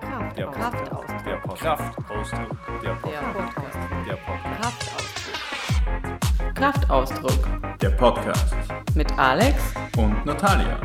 Kraft. Der Kraftausdruck. Der. Podcast. Der Podcast. Kraftausdruck. Kraftausdruck Der Podcast. mit Alex Und Natalia.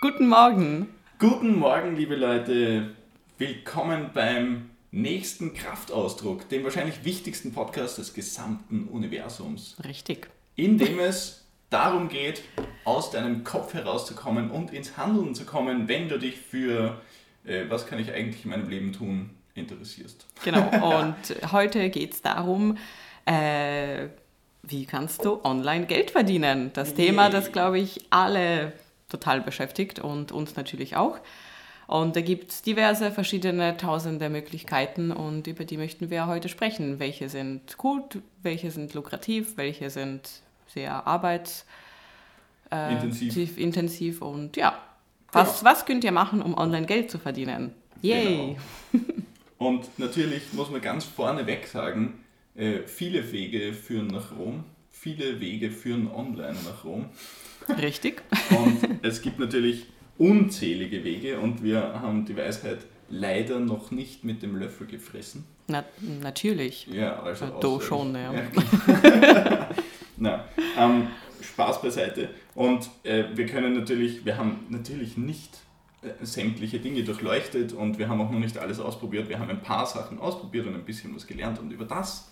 Guten Morgen. Guten Morgen, liebe Leute. Willkommen beim nächsten Kraftausdruck, dem wahrscheinlich wichtigsten Podcast des gesamten Universums, Richtig. In dem es darum geht, aus deinem Kopf herauszukommen und ins Handeln zu kommen, wenn du dich für, äh, was kann ich eigentlich in meinem Leben tun, interessierst. Genau. Und heute geht es darum, äh, wie kannst du online Geld verdienen? Das Thema, Yay. das, glaube ich, alle total beschäftigt und uns natürlich auch. Und da gibt es diverse verschiedene tausende Möglichkeiten und über die möchten wir heute sprechen. Welche sind gut, welche sind lukrativ, welche sind sehr arbeits äh, Intensiv. und ja. Was, was könnt ihr machen, um online Geld zu verdienen? Yay! Genau. Und natürlich muss man ganz vorneweg sagen, äh, viele Wege führen nach Rom, viele Wege führen online nach Rom. Richtig. Und es gibt natürlich unzählige Wege und wir haben die Weisheit leider noch nicht mit dem Löffel gefressen. Na, natürlich. Ja, also Ja, du schon, ja. Na, ähm, Spaß beiseite. Und äh, wir können natürlich, wir haben natürlich nicht äh, sämtliche Dinge durchleuchtet und wir haben auch noch nicht alles ausprobiert. Wir haben ein paar Sachen ausprobiert und ein bisschen was gelernt und über das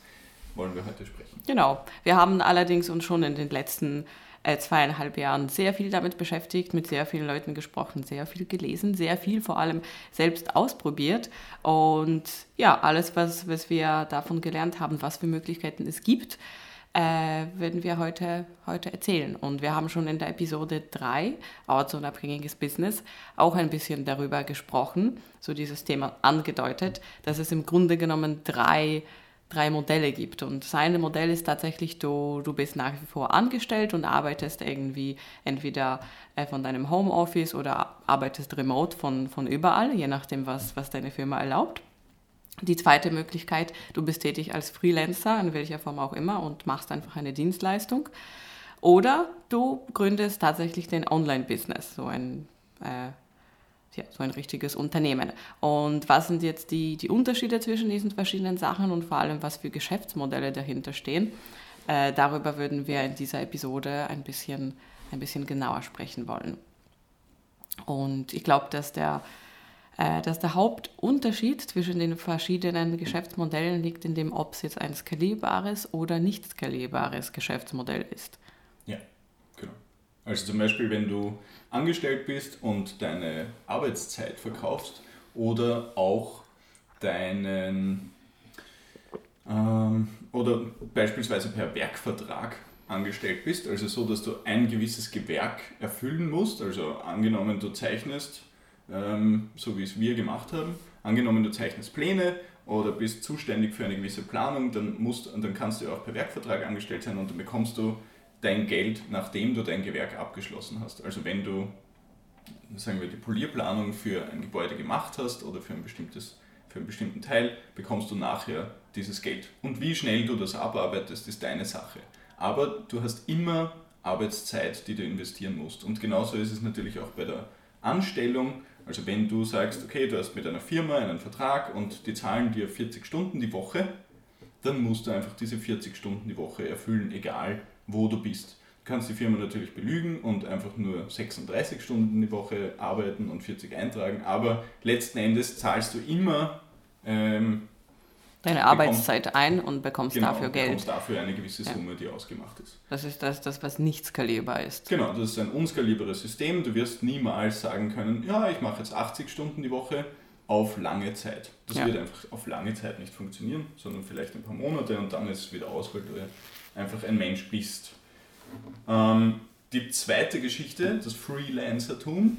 wollen wir heute sprechen. Genau. Wir haben allerdings uns schon in den letzten äh, zweieinhalb Jahren sehr viel damit beschäftigt, mit sehr vielen Leuten gesprochen, sehr viel gelesen, sehr viel vor allem selbst ausprobiert. Und ja, alles, was, was wir davon gelernt haben, was für Möglichkeiten es gibt, äh, werden wir heute, heute erzählen. Und wir haben schon in der Episode 3, ortsunabhängiges Business, auch ein bisschen darüber gesprochen, so dieses Thema angedeutet, dass es im Grunde genommen drei drei Modelle gibt. Und das Modell ist tatsächlich, du, du bist nach wie vor angestellt und arbeitest irgendwie entweder äh, von deinem Homeoffice oder arbeitest remote von, von überall, je nachdem, was, was deine Firma erlaubt. Die zweite Möglichkeit, du bist tätig als Freelancer, in welcher Form auch immer, und machst einfach eine Dienstleistung. Oder du gründest tatsächlich den Online-Business, so ein äh, ja, so ein richtiges Unternehmen. Und was sind jetzt die, die Unterschiede zwischen diesen verschiedenen Sachen und vor allem, was für Geschäftsmodelle dahinter stehen? Äh, darüber würden wir in dieser Episode ein bisschen, ein bisschen genauer sprechen wollen. Und ich glaube, dass der, dass der Hauptunterschied zwischen den verschiedenen Geschäftsmodellen liegt in dem, ob es jetzt ein skalierbares oder nicht skalierbares Geschäftsmodell ist. Ja, genau. Also zum Beispiel, wenn du angestellt bist und deine Arbeitszeit verkaufst oder auch deinen ähm, oder beispielsweise per Werkvertrag angestellt bist, also so, dass du ein gewisses Gewerk erfüllen musst, also angenommen du zeichnest, ähm, so wie es wir gemacht haben, angenommen du zeichnest Pläne oder bist zuständig für eine gewisse Planung, dann, musst, dann kannst du auch per Werkvertrag angestellt sein und dann bekommst du dein Geld, nachdem du dein Gewerk abgeschlossen hast. Also wenn du, sagen wir, die Polierplanung für ein Gebäude gemacht hast oder für ein bestimmtes, für einen bestimmten Teil, bekommst du nachher dieses Geld. Und wie schnell du das abarbeitest, ist deine Sache. Aber du hast immer Arbeitszeit, die du investieren musst. Und genauso ist es natürlich auch bei der Anstellung. Also wenn du sagst, okay, du hast mit einer Firma einen Vertrag und die zahlen dir 40 Stunden die Woche, dann musst du einfach diese 40 Stunden die Woche erfüllen, egal wo du bist. Du kannst die Firma natürlich belügen und einfach nur 36 Stunden die Woche arbeiten und 40 eintragen, aber letzten Endes zahlst du immer ähm, Deine Bekommst- Arbeitszeit ein und bekommst genau, dafür Geld. bekommst dafür eine gewisse Ja. Summe, die ausgemacht ist. Das ist das, das, was nicht skalierbar ist. Genau, das ist ein unskalierbares System. Du wirst niemals sagen können, ja, ich mache jetzt 80 Stunden die Woche auf lange Zeit. Das Ja. wird einfach auf lange Zeit nicht funktionieren, sondern vielleicht ein paar Monate und dann ist es wieder aus, weil du ja einfach ein Mensch bist. Ähm, die zweite Geschichte, das Freelancertum,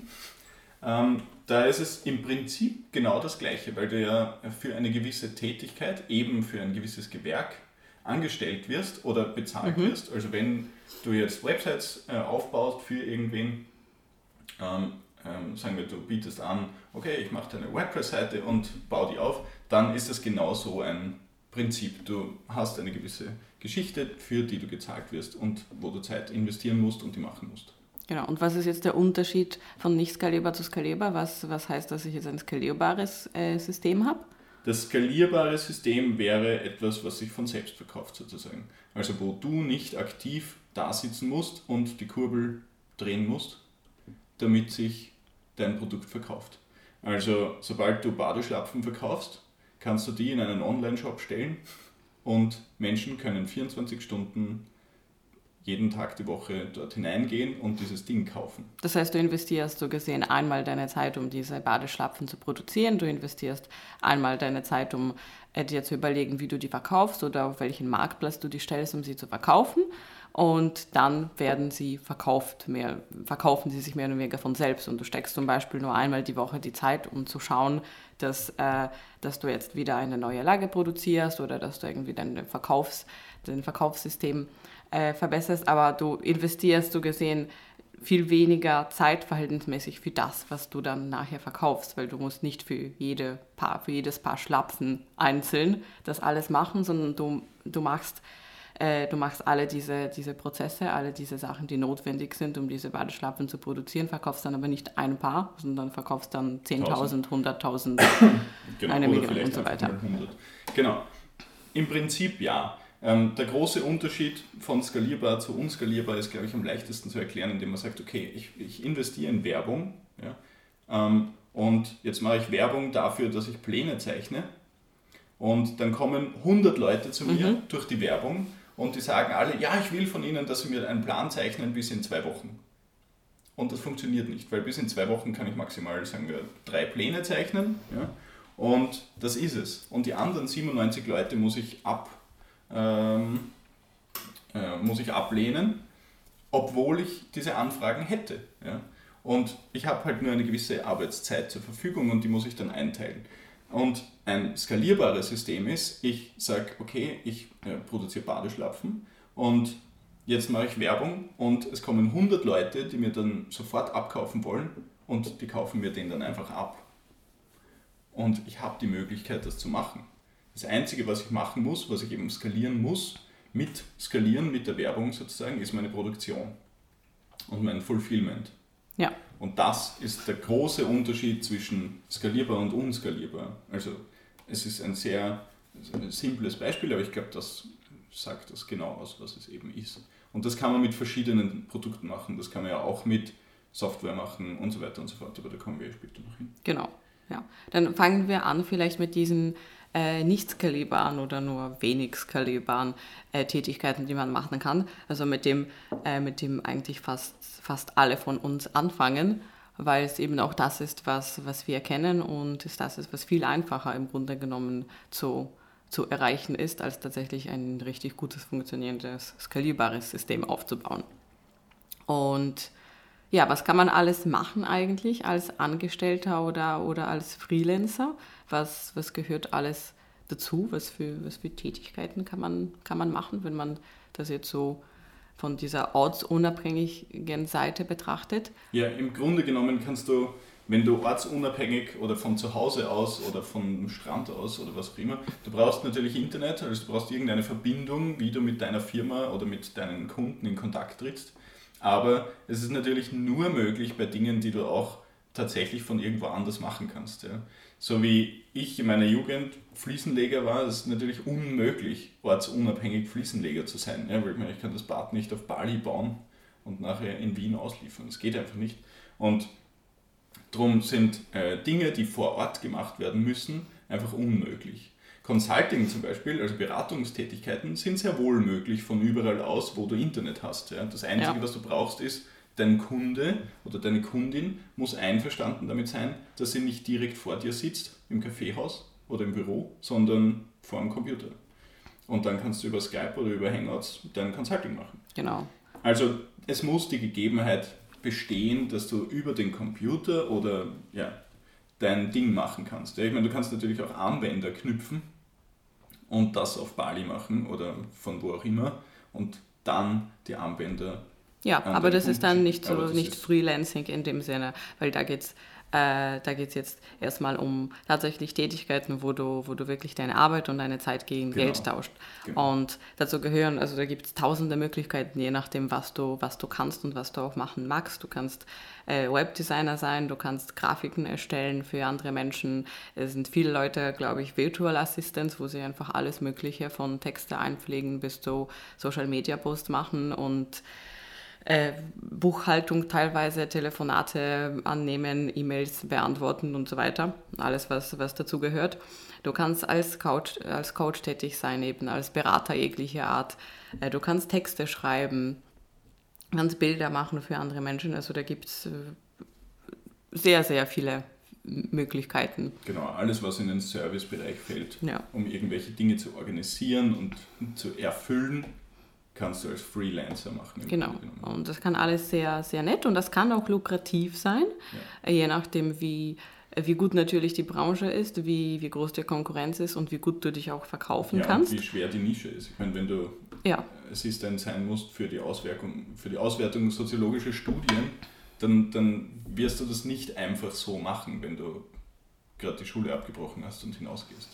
ähm, da ist es im Prinzip genau das Gleiche, weil du ja für eine gewisse Tätigkeit, eben für ein gewisses Gewerk, angestellt wirst oder bezahlt Mhm. wirst. Also wenn du jetzt Websites äh, aufbaust für irgendwen, ähm, ähm, sagen wir, du bietest an, okay, ich mache deine WordPress-Seite und baue die auf, dann ist das genauso ein Prinzip. Du hast eine gewisse Geschichte, für die du gezahlt wirst und wo du Zeit investieren musst und die machen musst. Genau, und was ist jetzt der Unterschied von nicht skalierbar zu skalierbar? Was, was heißt, dass ich jetzt ein skalierbares äh, System habe? Das skalierbare System wäre etwas, was sich von selbst verkauft sozusagen. Also wo du nicht aktiv da sitzen musst und die Kurbel drehen musst, damit sich dein Produkt verkauft. Also sobald du Badeschlapfen verkaufst, kannst du die in einen Online-Shop stellen und Menschen können 24 Stunden jeden Tag die Woche dort hineingehen und dieses Ding kaufen. Das heißt, du investierst so gesehen einmal deine Zeit, um diese Badeschlapfen zu produzieren, du investierst einmal deine Zeit, um äh, dir zu überlegen, wie du die verkaufst oder auf welchen Marktplatz du die stellst, um sie zu verkaufen. Und dann werden sie verkauft, mehr, verkaufen sie sich mehr oder weniger von selbst. Und du steckst zum Beispiel nur einmal die Woche die Zeit, um zu schauen, dass, äh, dass du jetzt wieder eine neue Lage produzierst oder dass du irgendwie dein, Verkaufs, dein Verkaufssystem äh, verbesserst, aber du investierst so gesehen viel weniger Zeit verhältnismäßig für das, was du dann nachher verkaufst, weil du musst nicht für, jede Paar, für jedes Paar Schlapfen einzeln das alles machen, sondern du, du machst äh, du machst alle diese, diese Prozesse, alle diese Sachen, die notwendig sind, um diese Badeschlappen zu produzieren, verkaufst dann aber nicht ein Paar, sondern verkaufst dann 10.000, 100.000, genau, eine Million und so weiter. Genau. Im Prinzip ja. Ähm, der große Unterschied von skalierbar zu unskalierbar ist, glaube ich, am leichtesten zu erklären, indem man sagt, okay, ich, ich investiere in Werbung ja, ähm, und jetzt mache ich Werbung dafür, dass ich Pläne zeichne und dann kommen 100 Leute zu mir mhm. durch die Werbung und die sagen alle, ja, ich will von Ihnen, dass Sie mir einen Plan zeichnen bis in zwei Wochen. Und das funktioniert nicht, weil bis in zwei Wochen kann ich maximal, sagen wir, drei Pläne zeichnen. Ja? Und das ist es. Und die anderen 97 Leute muss ich, ab, ähm, äh, muss ich ablehnen, obwohl ich diese Anfragen hätte. Ja? Und ich habe halt nur eine gewisse Arbeitszeit zur Verfügung und die muss ich dann einteilen. Und ein skalierbares System ist, ich sage, okay, ich äh, produziere Badeschlapfen und jetzt mache ich Werbung und es kommen 100 Leute, die mir dann sofort abkaufen wollen und die kaufen mir den dann einfach ab. Und ich habe die Möglichkeit, das zu machen. Das Einzige, was ich machen muss, was ich eben skalieren muss, mit Skalieren, mit der Werbung sozusagen, ist meine Produktion und mein Fulfillment. Ja. Und das ist der große Unterschied zwischen skalierbar und unskalierbar. Also es ist ein sehr simples Beispiel, aber ich glaube, das sagt das genau aus, was es eben ist. Und das kann man mit verschiedenen Produkten machen. Das kann man ja auch mit Software machen und so weiter und so fort. Aber da kommen wir später noch hin. Genau. Ja. Dann fangen wir an vielleicht mit diesen äh, nicht skalierbaren oder nur wenig skalierbaren äh, Tätigkeiten, die man machen kann. Also mit dem, äh, mit dem eigentlich fast, fast alle von uns anfangen, weil es eben auch das ist, was, was wir kennen und das ist, was viel einfacher im Grunde genommen zu, zu erreichen ist, als tatsächlich ein richtig gutes, funktionierendes, skalierbares System aufzubauen. Und ja, was kann man alles machen eigentlich als Angestellter oder, oder als Freelancer? was, was gehört alles dazu, was für, was für Tätigkeiten kann man, kann man machen, wenn man das jetzt so von dieser ortsunabhängigen Seite betrachtet? Ja, im Grunde genommen kannst du, wenn du ortsunabhängig oder von zu Hause aus oder vom Strand aus oder was auch immer, du brauchst natürlich Internet, also du brauchst irgendeine Verbindung, wie du mit deiner Firma oder mit deinen Kunden in Kontakt trittst. Aber es ist natürlich nur möglich bei Dingen, die du auch tatsächlich von irgendwo anders machen kannst. Ja. So wie ich in meiner Jugend Fliesenleger war, ist es natürlich unmöglich, ortsunabhängig Fliesenleger zu sein. Ja, weil ich, meine, ich kann das Bad nicht auf Bali bauen und nachher in Wien ausliefern. Das geht einfach nicht. Und darum sind äh, Dinge, die vor Ort gemacht werden müssen, einfach unmöglich. Consulting zum Beispiel, also Beratungstätigkeiten, sind sehr wohl möglich von überall aus, wo du Internet hast. Ja. Das Einzige, ja. was du brauchst, ist dein Kunde oder deine Kundin muss einverstanden damit sein, dass sie nicht direkt vor dir sitzt, im Kaffeehaus oder im Büro, sondern vor dem Computer. Und dann kannst du über Skype oder über Hangouts dein Consulting machen. Genau. Also es muss die Gegebenheit bestehen, dass du über den Computer oder ja, dein Ding machen kannst. Ja, ich meine, du kannst natürlich auch Armbänder knüpfen und das auf Bali machen oder von wo auch immer und dann die Armbänder ja, aber das ist dann nicht so nicht Freelancing in dem Sinne, weil da geht es Äh, da geht es jetzt erstmal um tatsächlich Tätigkeiten, wo du, wo du wirklich deine Arbeit und deine Zeit gegen genau. Geld tauscht. Genau. Und dazu gehören, also da gibt es tausende Möglichkeiten, je nachdem, was du, was du kannst und was du auch machen magst. Du kannst äh, Webdesigner sein, du kannst Grafiken erstellen für andere Menschen. Es sind viele Leute, glaube ich, Virtual Assistants, wo sie einfach alles Mögliche von Texte einpflegen bis zu Social Media Posts machen und äh, Buchhaltung teilweise, Telefonate annehmen, E-Mails beantworten und so weiter. Alles, was, was dazu gehört. Du kannst als Coach, als Coach tätig sein, eben als Berater jeglicher Art. Äh, du kannst Texte schreiben, kannst Bilder machen für andere Menschen. Also da gibt es äh, sehr, sehr viele Möglichkeiten. Genau, alles, was in den Servicebereich fällt, ja. um irgendwelche Dinge zu organisieren und zu erfüllen, kannst du als Freelancer machen. Genau. Und das kann alles sehr, sehr nett und das kann auch lukrativ sein, ja. je nachdem, wie, wie gut natürlich die Branche ist, wie, wie groß die Konkurrenz ist und wie gut du dich auch verkaufen ja, kannst. Und wie schwer die Nische ist. Ich meine, wenn du ja. Assistent sein musst für die, Auswirkung, für die Auswertung soziologischer Studien, dann, dann wirst du das nicht einfach so machen, wenn du gerade die Schule abgebrochen hast und hinausgehst.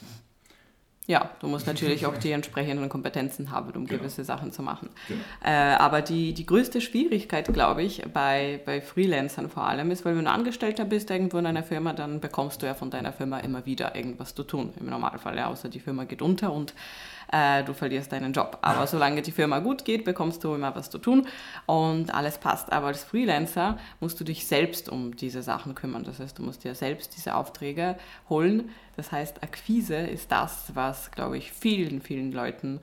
Ja, du musst natürlich auch die entsprechenden Kompetenzen haben, um genau. gewisse Sachen zu machen. Genau. Äh, aber die, die größte Schwierigkeit, glaube ich, bei, bei Freelancern vor allem ist, weil wenn du Angestellter bist irgendwo in einer Firma, dann bekommst du ja von deiner Firma immer wieder irgendwas zu tun, im Normalfall, ja, außer die Firma geht unter und äh, du verlierst deinen Job. Aber solange die Firma gut geht, bekommst du immer was zu tun und alles passt. Aber als Freelancer musst du dich selbst um diese Sachen kümmern. Das heißt, du musst dir selbst diese Aufträge holen. Das heißt, Akquise ist das, was, glaube ich, vielen, vielen Leuten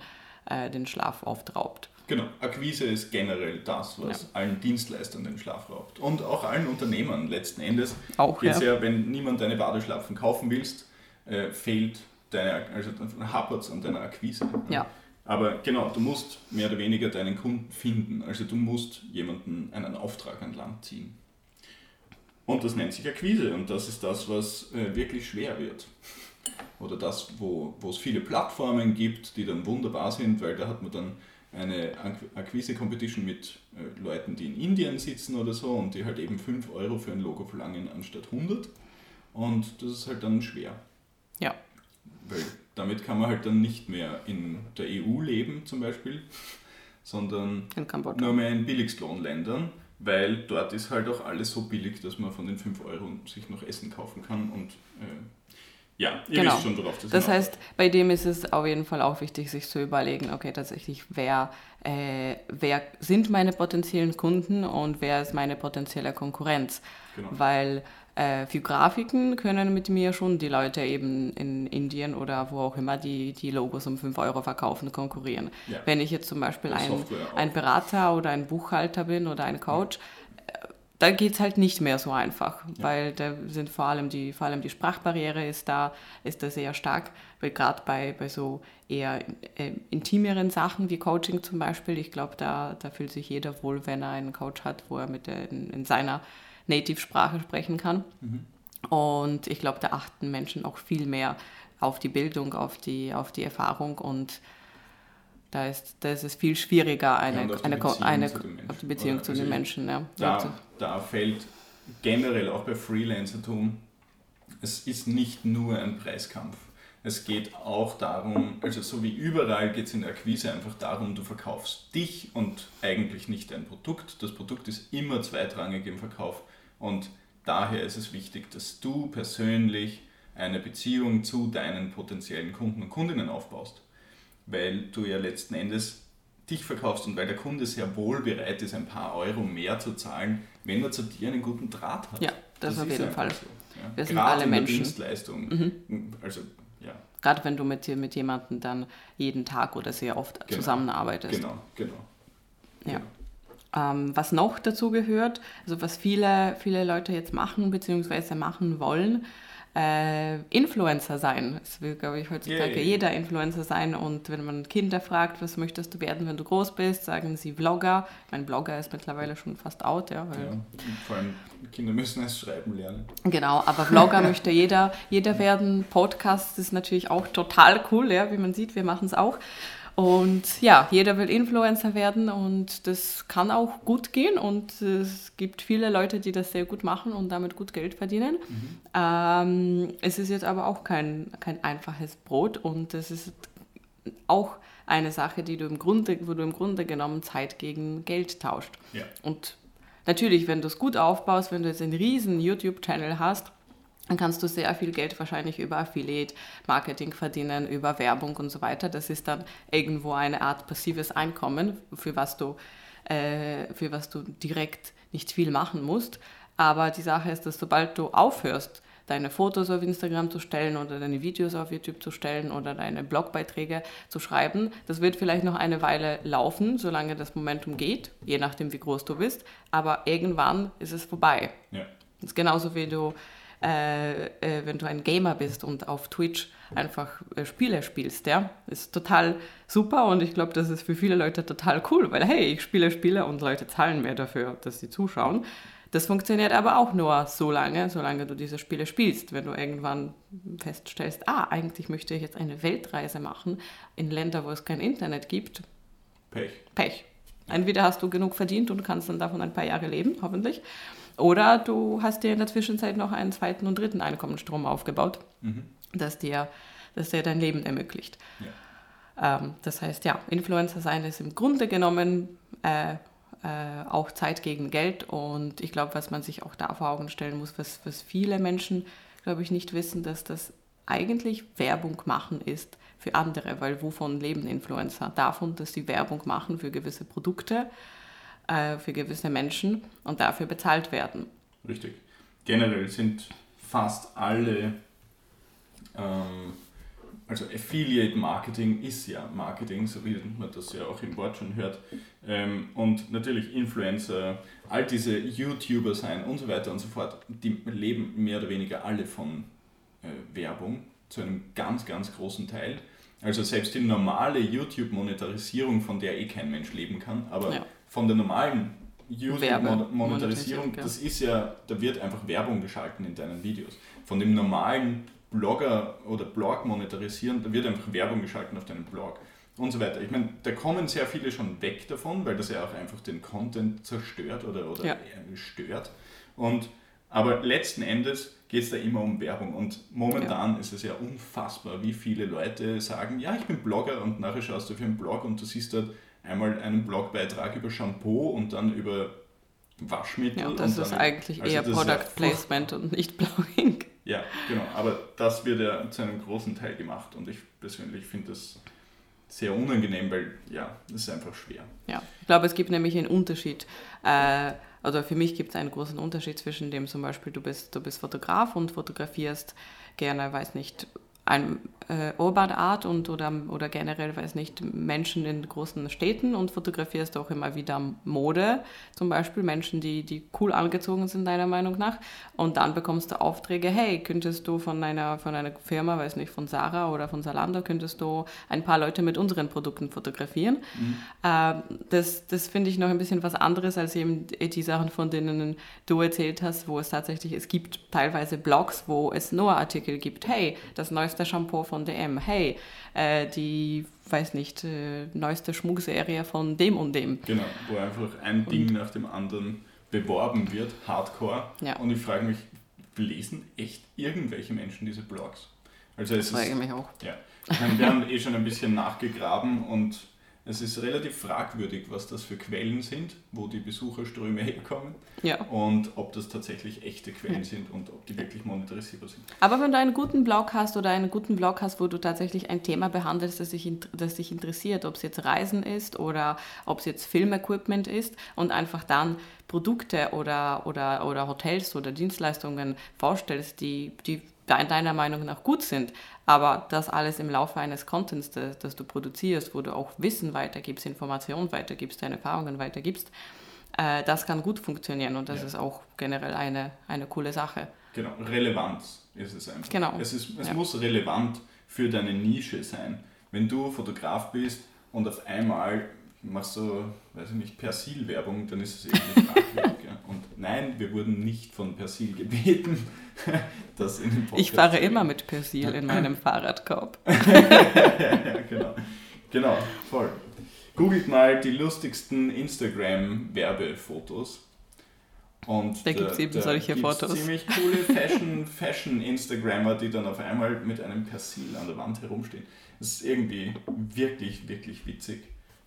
äh, den Schlaf auftraubt. Genau, Akquise ist generell das, was ja. allen Dienstleistern den Schlaf raubt. Und auch allen Unternehmern letzten Endes. Auch, ja. ja. Wenn niemand deine Badeschlapfen kaufen willst, äh, fehlt deine, also hapert an deiner Akquise. Ja. Aber genau, du musst mehr oder weniger deinen Kunden finden. Also du musst jemanden einen Auftrag an Land ziehen. Und das nennt sich Akquise und das ist das, was äh, wirklich schwer wird. Oder das, wo, wo es viele Plattformen gibt, die dann wunderbar sind, weil da hat man dann eine Akquise-Competition mit äh, Leuten, die in Indien sitzen oder so und die halt eben 5 Euro für ein Logo verlangen anstatt 100. Und das ist halt dann schwer. Ja. Weil damit kann man halt dann nicht mehr in der EU leben zum Beispiel, sondern nur mehr in Billigstlohnländern, weil dort ist halt auch alles so billig, dass man von den 5 Euro sich noch Essen kaufen kann und äh, ja, ihr genau. wisst schon, worauf das Das heißt, bei dem ist es auf jeden Fall auch wichtig, sich zu überlegen, okay, tatsächlich, wer, äh, wer sind meine potenziellen Kunden und wer ist meine potenzielle Konkurrenz? Genau. Weil äh, für Grafiken können mit mir schon die Leute eben in Indien oder wo auch immer, die die Logos um 5 Euro verkaufen, konkurrieren. Ja. Wenn ich jetzt zum Beispiel ein, ein Berater oder ein Buchhalter bin oder ein Coach, ja. Äh, da geht es halt nicht mehr so einfach, ja. weil da sind vor allem die, vor allem die Sprachbarriere ist da, ist da sehr stark, weil gerade bei, bei so eher äh, intimeren Sachen wie Coaching zum Beispiel, ich glaube, da, da fühlt sich jeder wohl, wenn er einen Coach hat, wo er mit der, in, in seiner Native-Sprache sprechen kann. Mhm. Und ich glaube, da achten Menschen auch viel mehr auf die Bildung, auf die, auf die Erfahrung und da ist, da ist es viel schwieriger, eine, ja, eine, eine, auf die Beziehung zu den also Menschen. Ja. Da, da fällt generell auch bei Freelancertum, es ist nicht nur ein Preiskampf. Es geht auch darum, also so wie überall geht es in der Akquise einfach darum, du verkaufst dich und eigentlich nicht dein Produkt. Das Produkt ist immer zweitrangig im Verkauf. Und daher ist es wichtig, dass du persönlich eine Beziehung zu deinen potenziellen Kunden und Kundinnen aufbaust, weil du ja letzten Endes dich verkaufst und weil der Kunde sehr wohl bereit ist, ein paar Euro mehr zu zahlen, wenn er zu dir einen guten Draht hat. Ja, das, das auf jeden Fall. So, ja. Wir sind Gerade alle in der Menschen. Dienstleistung. Mhm. Also, ja. Gerade wenn du mit, mit jemandem dann jeden Tag oder sehr oft genau. zusammenarbeitest. Genau, genau. Ja. Genau. Ähm, was noch dazu gehört, also was viele, viele Leute jetzt machen bzw. machen wollen, äh, Influencer sein. Es will, glaube ich, heutzutage yeah. jeder Influencer sein. Und wenn man Kinder fragt, was möchtest du werden, wenn du groß bist, sagen sie Vlogger. Mein Blogger ist mittlerweile schon fast out. Ja, ja vor allem Kinder müssen es schreiben lernen. Genau, aber Vlogger möchte jeder, jeder werden. Podcast ist natürlich auch total cool, ja, wie man sieht, wir machen es auch. Und ja, jeder will Influencer werden und das kann auch gut gehen und es gibt viele Leute, die das sehr gut machen und damit gut Geld verdienen. Mhm. Ähm, es ist jetzt aber auch kein, kein einfaches Brot und es ist auch eine Sache, die du im Grunde, wo du im Grunde genommen Zeit gegen Geld tauscht. Ja. Und natürlich, wenn du es gut aufbaust, wenn du jetzt einen riesen YouTube-Channel hast, dann kannst du sehr viel Geld wahrscheinlich über Affiliate-Marketing verdienen, über Werbung und so weiter. Das ist dann irgendwo eine Art passives Einkommen, für was du, äh, für was du direkt nicht viel machen musst. Aber die Sache ist, dass sobald du aufhörst, deine Fotos auf Instagram zu stellen oder deine Videos auf YouTube zu stellen oder deine Blogbeiträge zu schreiben. Das wird vielleicht noch eine Weile laufen, solange das Momentum geht, je nachdem, wie groß du bist. Aber irgendwann ist es vorbei. Ja. Das ist genauso wie du äh, äh, wenn du ein Gamer bist und auf Twitch einfach äh, Spiele spielst, ja, ist total super und ich glaube, das ist für viele Leute total cool, weil hey, ich spiele Spiele und Leute zahlen mir dafür, dass sie zuschauen. Das funktioniert aber auch nur so lange, solange du diese Spiele spielst. Wenn du irgendwann feststellst, ah, eigentlich möchte ich jetzt eine Weltreise machen in Länder, wo es kein Internet gibt. Pech. Pech. Entweder hast du genug verdient und kannst dann davon ein paar Jahre leben, hoffentlich. Oder du hast dir in der Zwischenzeit noch einen zweiten und dritten Einkommensstrom aufgebaut, mhm. das, dir, das dir dein Leben ermöglicht. Ja. Ähm, das heißt, ja, Influencer sein ist im Grunde genommen äh, äh, auch Zeit gegen Geld. Und ich glaube, was man sich auch da vor Augen stellen muss, was, was viele Menschen, glaube ich, nicht wissen, dass das eigentlich Werbung machen ist für andere, weil wovon leben Influencer? Davon, dass sie Werbung machen für gewisse Produkte äh, für gewisse Menschen und dafür bezahlt werden. Richtig. Generell sind fast alle, ähm, also Affiliate Marketing ist ja Marketing, so wie man das ja auch im Wort schon hört. Ähm, und natürlich Influencer, all diese YouTuber sein und so weiter und so fort, die leben mehr oder weniger alle von äh, Werbung zu einem ganz, ganz großen Teil. Also selbst die normale YouTube-Monetarisierung, von der eh kein Mensch leben kann, aber ja von der normalen YouTube-Monetarisierung, das ist ja, da wird einfach Werbung geschalten in deinen Videos. Von dem normalen Blogger oder Blog monetarisieren, da wird einfach Werbung geschalten auf deinem Blog und so weiter. Ich meine, da kommen sehr viele schon weg davon, weil das ja auch einfach den Content zerstört oder, oder ja. stört. Und, aber letzten Endes geht es da immer um Werbung. Und momentan ja. ist es ja unfassbar, wie viele Leute sagen, ja, ich bin Blogger und nachher schaust du auf einen Blog und du siehst dort einmal einen Blogbeitrag über Shampoo und dann über Waschmittel. Ja, das ist dann, eigentlich also eher Product Placement und nicht Blogging. Ja, genau. Aber das wird ja zu einem großen Teil gemacht und ich persönlich finde das sehr unangenehm, weil ja, das ist einfach schwer. Ja, ich glaube, es gibt nämlich einen Unterschied. Äh, also für mich gibt es einen großen Unterschied zwischen dem zum Beispiel, du bist, du bist Fotograf und fotografierst gerne, weiß nicht, ein äh, Urban-Art und oder, oder generell, weiß nicht, Menschen in großen Städten und fotografierst auch immer wieder Mode, zum Beispiel Menschen, die, die cool angezogen sind, deiner Meinung nach. Und dann bekommst du Aufträge, hey, könntest du von einer, von einer Firma, weiß nicht, von Sarah oder von Salando, könntest du ein paar Leute mit unseren Produkten fotografieren. Mhm. Äh, das das finde ich noch ein bisschen was anderes als eben die Sachen, von denen du erzählt hast, wo es tatsächlich, es gibt teilweise Blogs, wo es nur Artikel gibt, hey, das neueste Shampoo von von DM, hey, äh, die, weiß nicht, äh, neueste Schmuckserie von dem und dem. Genau, wo einfach ein und, Ding nach dem anderen beworben wird, hardcore. Ja. Und ich frage mich, lesen echt irgendwelche Menschen diese Blogs? Also es das frage ich mich auch. Ja. wir haben eh schon ein bisschen nachgegraben und es ist relativ fragwürdig, was das für Quellen sind, wo die Besucherströme herkommen ja. und ob das tatsächlich echte Quellen ja. sind und ob die wirklich monetarisierbar sind. Aber wenn du einen guten Blog hast oder einen guten Blog hast, wo du tatsächlich ein Thema behandelst, das dich, das dich interessiert, ob es jetzt Reisen ist oder ob es jetzt Filmequipment ist und einfach dann Produkte oder, oder, oder Hotels oder Dienstleistungen vorstellst, die, die deiner Meinung nach gut sind, aber das alles im Laufe eines Contents, das, das du produzierst, wo du auch Wissen weitergibst, Informationen weitergibst, deine Erfahrungen weitergibst, äh, das kann gut funktionieren und das ja. ist auch generell eine, eine coole Sache. Genau, Relevanz ist es einfach. Genau. Es, ist, es ja. muss relevant für deine Nische sein. Wenn du Fotograf bist und auf einmal machst du, weiß ich nicht, Persil-Werbung, dann ist es irgendwie fragwürdig. Und nein, wir wurden nicht von Persil gebeten, das in den Podcast Ich fahre immer mit Persil in meinem Fahrradkorb. ja, genau. Genau, voll. Googelt mal die lustigsten Instagram-Werbefotos. Und da gibt es eben solche Fotos. ziemlich coole Fashion, Fashion-Instagrammer, die dann auf einmal mit einem Persil an der Wand herumstehen. Das ist irgendwie wirklich, wirklich witzig,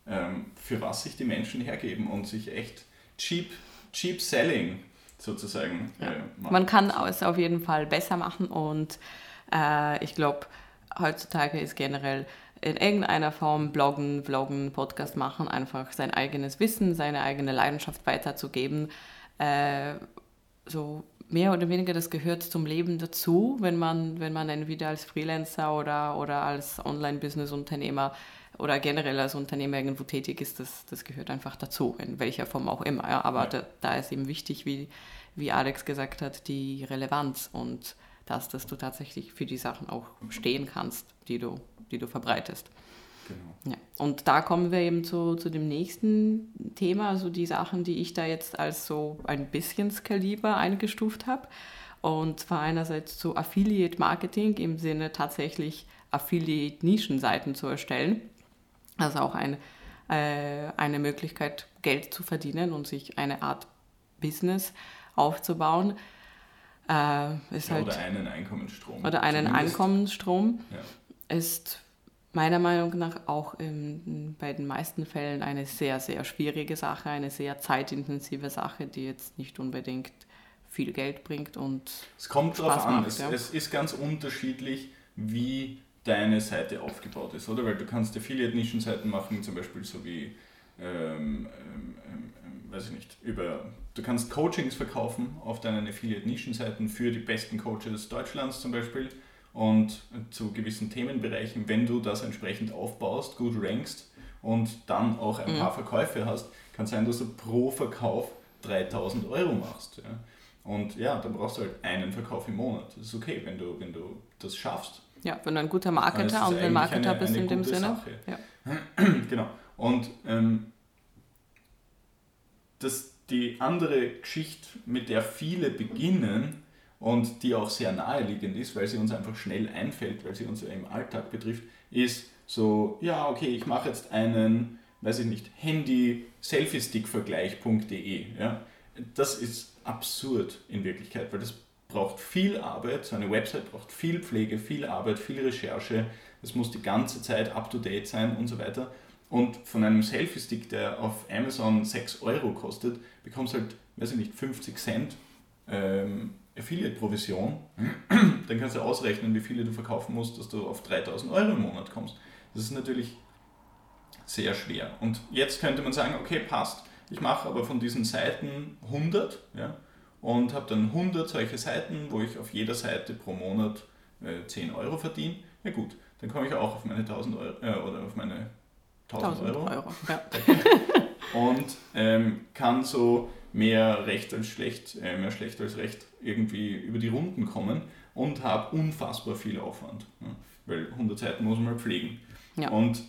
ähm, für was sich die Menschen hergeben und sich echt cheap, cheap selling sozusagen ja. äh. Man kann es auf jeden Fall besser machen und äh, ich glaube, heutzutage ist generell in irgendeiner Form bloggen, vloggen, Podcast machen, einfach sein eigenes Wissen, seine eigene Leidenschaft weiterzugeben. Äh, so mehr oder weniger, das gehört zum Leben dazu, wenn man, wenn man entweder als Freelancer oder, oder als Online-Business-Unternehmer oder generell als Unternehmer irgendwo tätig ist, das, das gehört einfach dazu, in welcher Form auch immer. Ja. Aber ja. Da, da ist eben wichtig, wie, wie Alex gesagt hat, die Relevanz und das, dass du tatsächlich für die Sachen auch stehen kannst, die du, die du verbreitest. Genau. Ja. Und da kommen wir eben zu, zu dem nächsten Thema, also die Sachen, die ich da jetzt als so ein bisschen skalierbar eingestuft habe. Und zwar einerseits zu Affiliate Marketing im Sinne tatsächlich Affiliate-Nischenseiten zu erstellen. Also auch ein, äh, eine Möglichkeit, Geld zu verdienen und sich eine Art Business aufzubauen. Äh, ist ja, halt, oder einen Einkommensstrom. Oder einen Zumindest. Einkommensstrom ja. ist meiner Meinung nach auch in, bei den meisten Fällen eine sehr, sehr schwierige Sache, eine sehr zeitintensive Sache, die jetzt nicht unbedingt viel Geld bringt und es kommt darauf an. es, ja. es, ist ganz unterschiedlich, wie deine Seite aufgebaut ist, oder? Weil du kannst Affiliate-Nischenseiten machen, zum Beispiel so wie ähm, ähm, ähm, weiß ich nicht, über, du kannst Coachings verkaufen auf deinen Affiliate-Nischenseiten für die besten Coaches Deutschlands zum Beispiel und zu gewissen Themenbereichen, wenn du das entsprechend aufbaust, gut rankst und dann auch ein mhm. paar Verkäufe hast, kann sein, dass du pro Verkauf 3000 Euro machst. Ja. Und ja, dann brauchst du halt einen Verkauf im Monat. Das ist okay, wenn du, wenn du das schaffst. Ja, wenn du ein guter Marketer und ein Marketer eine, bist eine in dem Sinne. Sache. Ja. genau. Und ähm, das, die andere Geschichte, mit der viele beginnen, und die auch sehr naheliegend ist, weil sie uns einfach schnell einfällt, weil sie uns ja im Alltag betrifft, ist so, ja, okay, ich mache jetzt einen, weiß ich nicht, Handy-Selfie-Stick-Vergleich.de. Ja? Das ist absurd in Wirklichkeit, weil das braucht viel Arbeit, so eine Website braucht viel Pflege, viel Arbeit, viel Recherche, es muss die ganze Zeit up-to-date sein und so weiter. Und von einem Selfie-Stick, der auf Amazon 6 Euro kostet, bekommst du halt, weiß ich nicht, 50 Cent ähm, Affiliate-Provision, dann kannst du ausrechnen, wie viele du verkaufen musst, dass du auf 3000 Euro im Monat kommst. Das ist natürlich sehr schwer. Und jetzt könnte man sagen, okay, passt, ich mache aber von diesen Seiten 100 ja, und habe dann 100 solche Seiten, wo ich auf jeder Seite pro Monat äh, 10 Euro verdiene. Ja gut, dann komme ich auch auf meine 1000 Euro äh, oder auf meine 1000, 1000 Euro. Euro ja. und ähm, kann so mehr recht als schlecht, äh, mehr schlecht als recht irgendwie über die Runden kommen und habe unfassbar viel Aufwand. Ja, weil 100 Seiten muss man halt pflegen. Ja. Und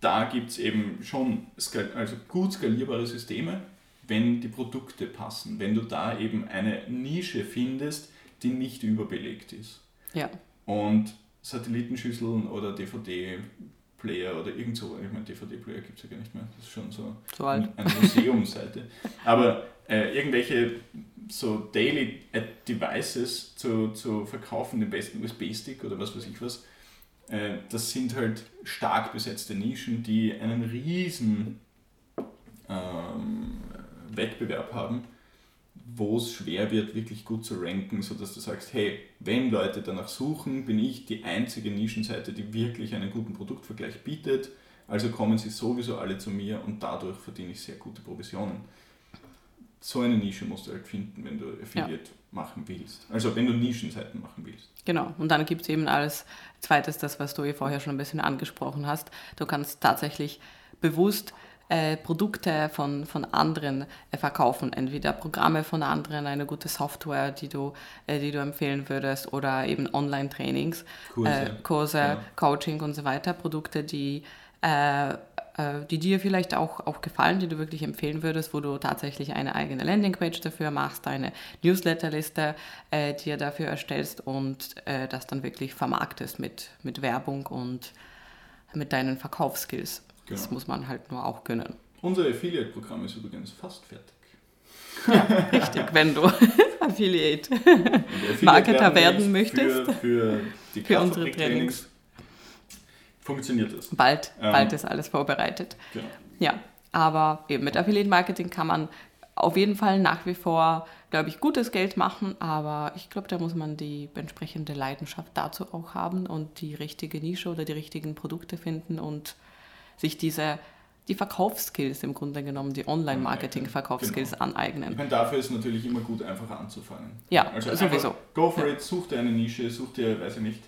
da gibt es eben schon also gut skalierbare Systeme, wenn die Produkte passen, wenn du da eben eine Nische findest, die nicht überbelegt ist. Ja. Und Satellitenschüsseln oder DVD Player oder irgend so. Ich meine, DVD-Player gibt es ja gar nicht mehr. Das ist schon so, so eine Museumsseite. Aber äh, irgendwelche so Daily Devices zu, zu verkaufen, den besten USB-Stick oder was weiß ich was, äh, das sind halt stark besetzte Nischen, die einen riesen ähm, Wettbewerb haben wo es schwer wird, wirklich gut zu ranken, sodass du sagst, hey, wenn Leute danach suchen, bin ich die einzige Nischenseite, die wirklich einen guten Produktvergleich bietet. Also kommen sie sowieso alle zu mir und dadurch verdiene ich sehr gute Provisionen. So eine Nische musst du halt finden, wenn du Affiliate ja. machen willst. Also wenn du Nischenseiten machen willst. Genau, und dann gibt es eben als zweites das, was du hier vorher schon ein bisschen angesprochen hast. Du kannst tatsächlich bewusst äh, Produkte von, von anderen äh, verkaufen. Entweder Programme von anderen, eine gute Software, die du, äh, die du empfehlen würdest, oder eben Online-Trainings, Kurse, äh, Kurse ja. Coaching und so weiter. Produkte, die, äh, die dir vielleicht auch, auch gefallen, die du wirklich empfehlen würdest, wo du tatsächlich eine eigene Landingpage dafür machst, eine Newsletterliste äh, dir dafür erstellst und das dann wirklich vermarktest mit, mit Werbung und mit deinen Verkaufsskills. Genau. Das muss man halt nur auch können. Unser Affiliate-Programm ist übrigens fast fertig. Ja, richtig, wenn du Affiliate Affiliate Marketer werden möchtest. Für, für die Für unsere Kraftfabrik-Trainings funktioniert das. bald, Ähm. bald ist alles vorbereitet. Genau. Ja, aber eben mit Affiliate Marketing kann man auf jeden Fall nach wie vor, glaube ich, gutes Geld machen, aber ich glaube, da muss man die entsprechende Leidenschaft dazu auch haben und die richtige Nische oder die richtigen Produkte finden und sich diese, die Verkaufsskills im Grunde genommen, die Online-Marketing-Verkaufsskills Genau. Ich aneignen. meine, dafür ist natürlich immer gut, einfach anzufangen. Ja, also sowieso. Go for it, such dir eine Nische, such dir, weiß ich nicht,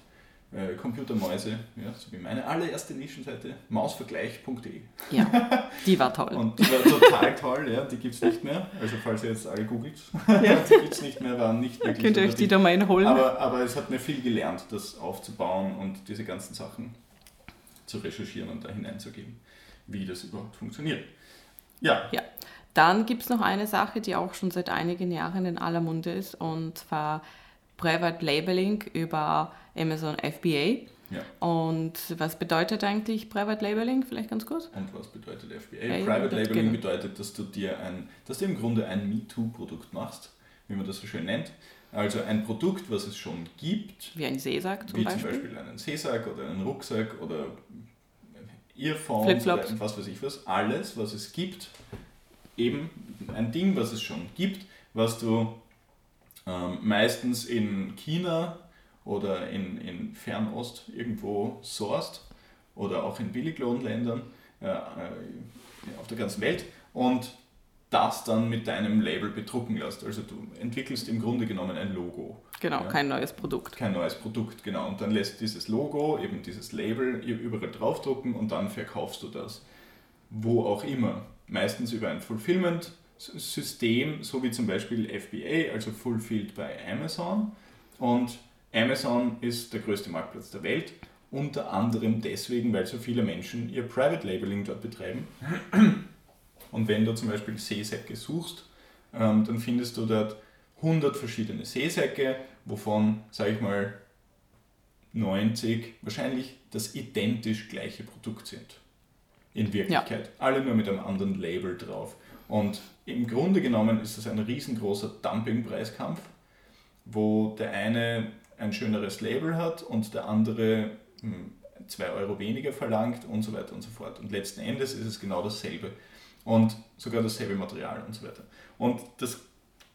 äh, Computermäuse, ja, so wie meine allererste Nischenseite, mausvergleich.de. Ja, die war toll. Und die war total toll, ja, die gibt es nicht mehr. Also falls ihr jetzt alle googelt, die gibt es nicht mehr, waren nicht Da wirklich könnt ihr euch die Domain holen. Aber, aber es hat mir viel gelernt, das aufzubauen und diese ganzen Sachen zu recherchieren und da hineinzugeben, wie das überhaupt funktioniert. Ja, Ja, dann gibt es noch eine Sache, die auch schon seit einigen Jahren in aller Munde ist, und zwar Private Labeling über Amazon FBA. ja. Und was bedeutet eigentlich Private Labeling? Vielleicht ganz kurz. Und was bedeutet FBA? Ja, Private Labeling genau. bedeutet, dass du dir ein, dass du im Grunde ein MeToo-Produkt machst, wie man das so schön nennt. Also ein Produkt, was es schon gibt, Wie ein Seesack zum wie Beispiel. zum Beispiel einen Seesack oder einen Rucksack oder Earphones oder was weiß ich was, alles, was es gibt, eben ein Ding, was es schon gibt, was du ähm, meistens in China oder in, in Fernost irgendwo sourced oder auch in Billiglohnländern äh, äh, auf der ganzen Welt und das dann mit deinem Label bedrucken lässt. Also du entwickelst im Grunde genommen ein Logo Genau, Ja. kein neues Produkt. kein neues Produkt, genau. Und dann lässt dieses Logo, eben dieses Label überall draufdrucken und dann verkaufst du das. Wo auch immer. Meistens über ein Fulfillment-System, so wie zum Beispiel FBA, also Fulfilled bei Amazon. Und Amazon ist der größte Marktplatz der Welt, unter anderem deswegen, weil so viele Menschen ihr Private Labeling dort betreiben. Und wenn du zum Beispiel Seesäcke suchst, ähm, dann findest du dort 100 verschiedene Seesäcke, wovon, sage ich mal, 90 wahrscheinlich das identisch gleiche Produkt sind. In Wirklichkeit. Alle nur mit einem anderen Label drauf. Und im Grunde genommen ist das ein riesengroßer Dumpingpreiskampf, wo der eine ein schöneres Label hat und der andere 2 Euro weniger verlangt und so weiter und so fort. Und letzten Endes ist es genau dasselbe. Und sogar dasselbe Material und so weiter. Und das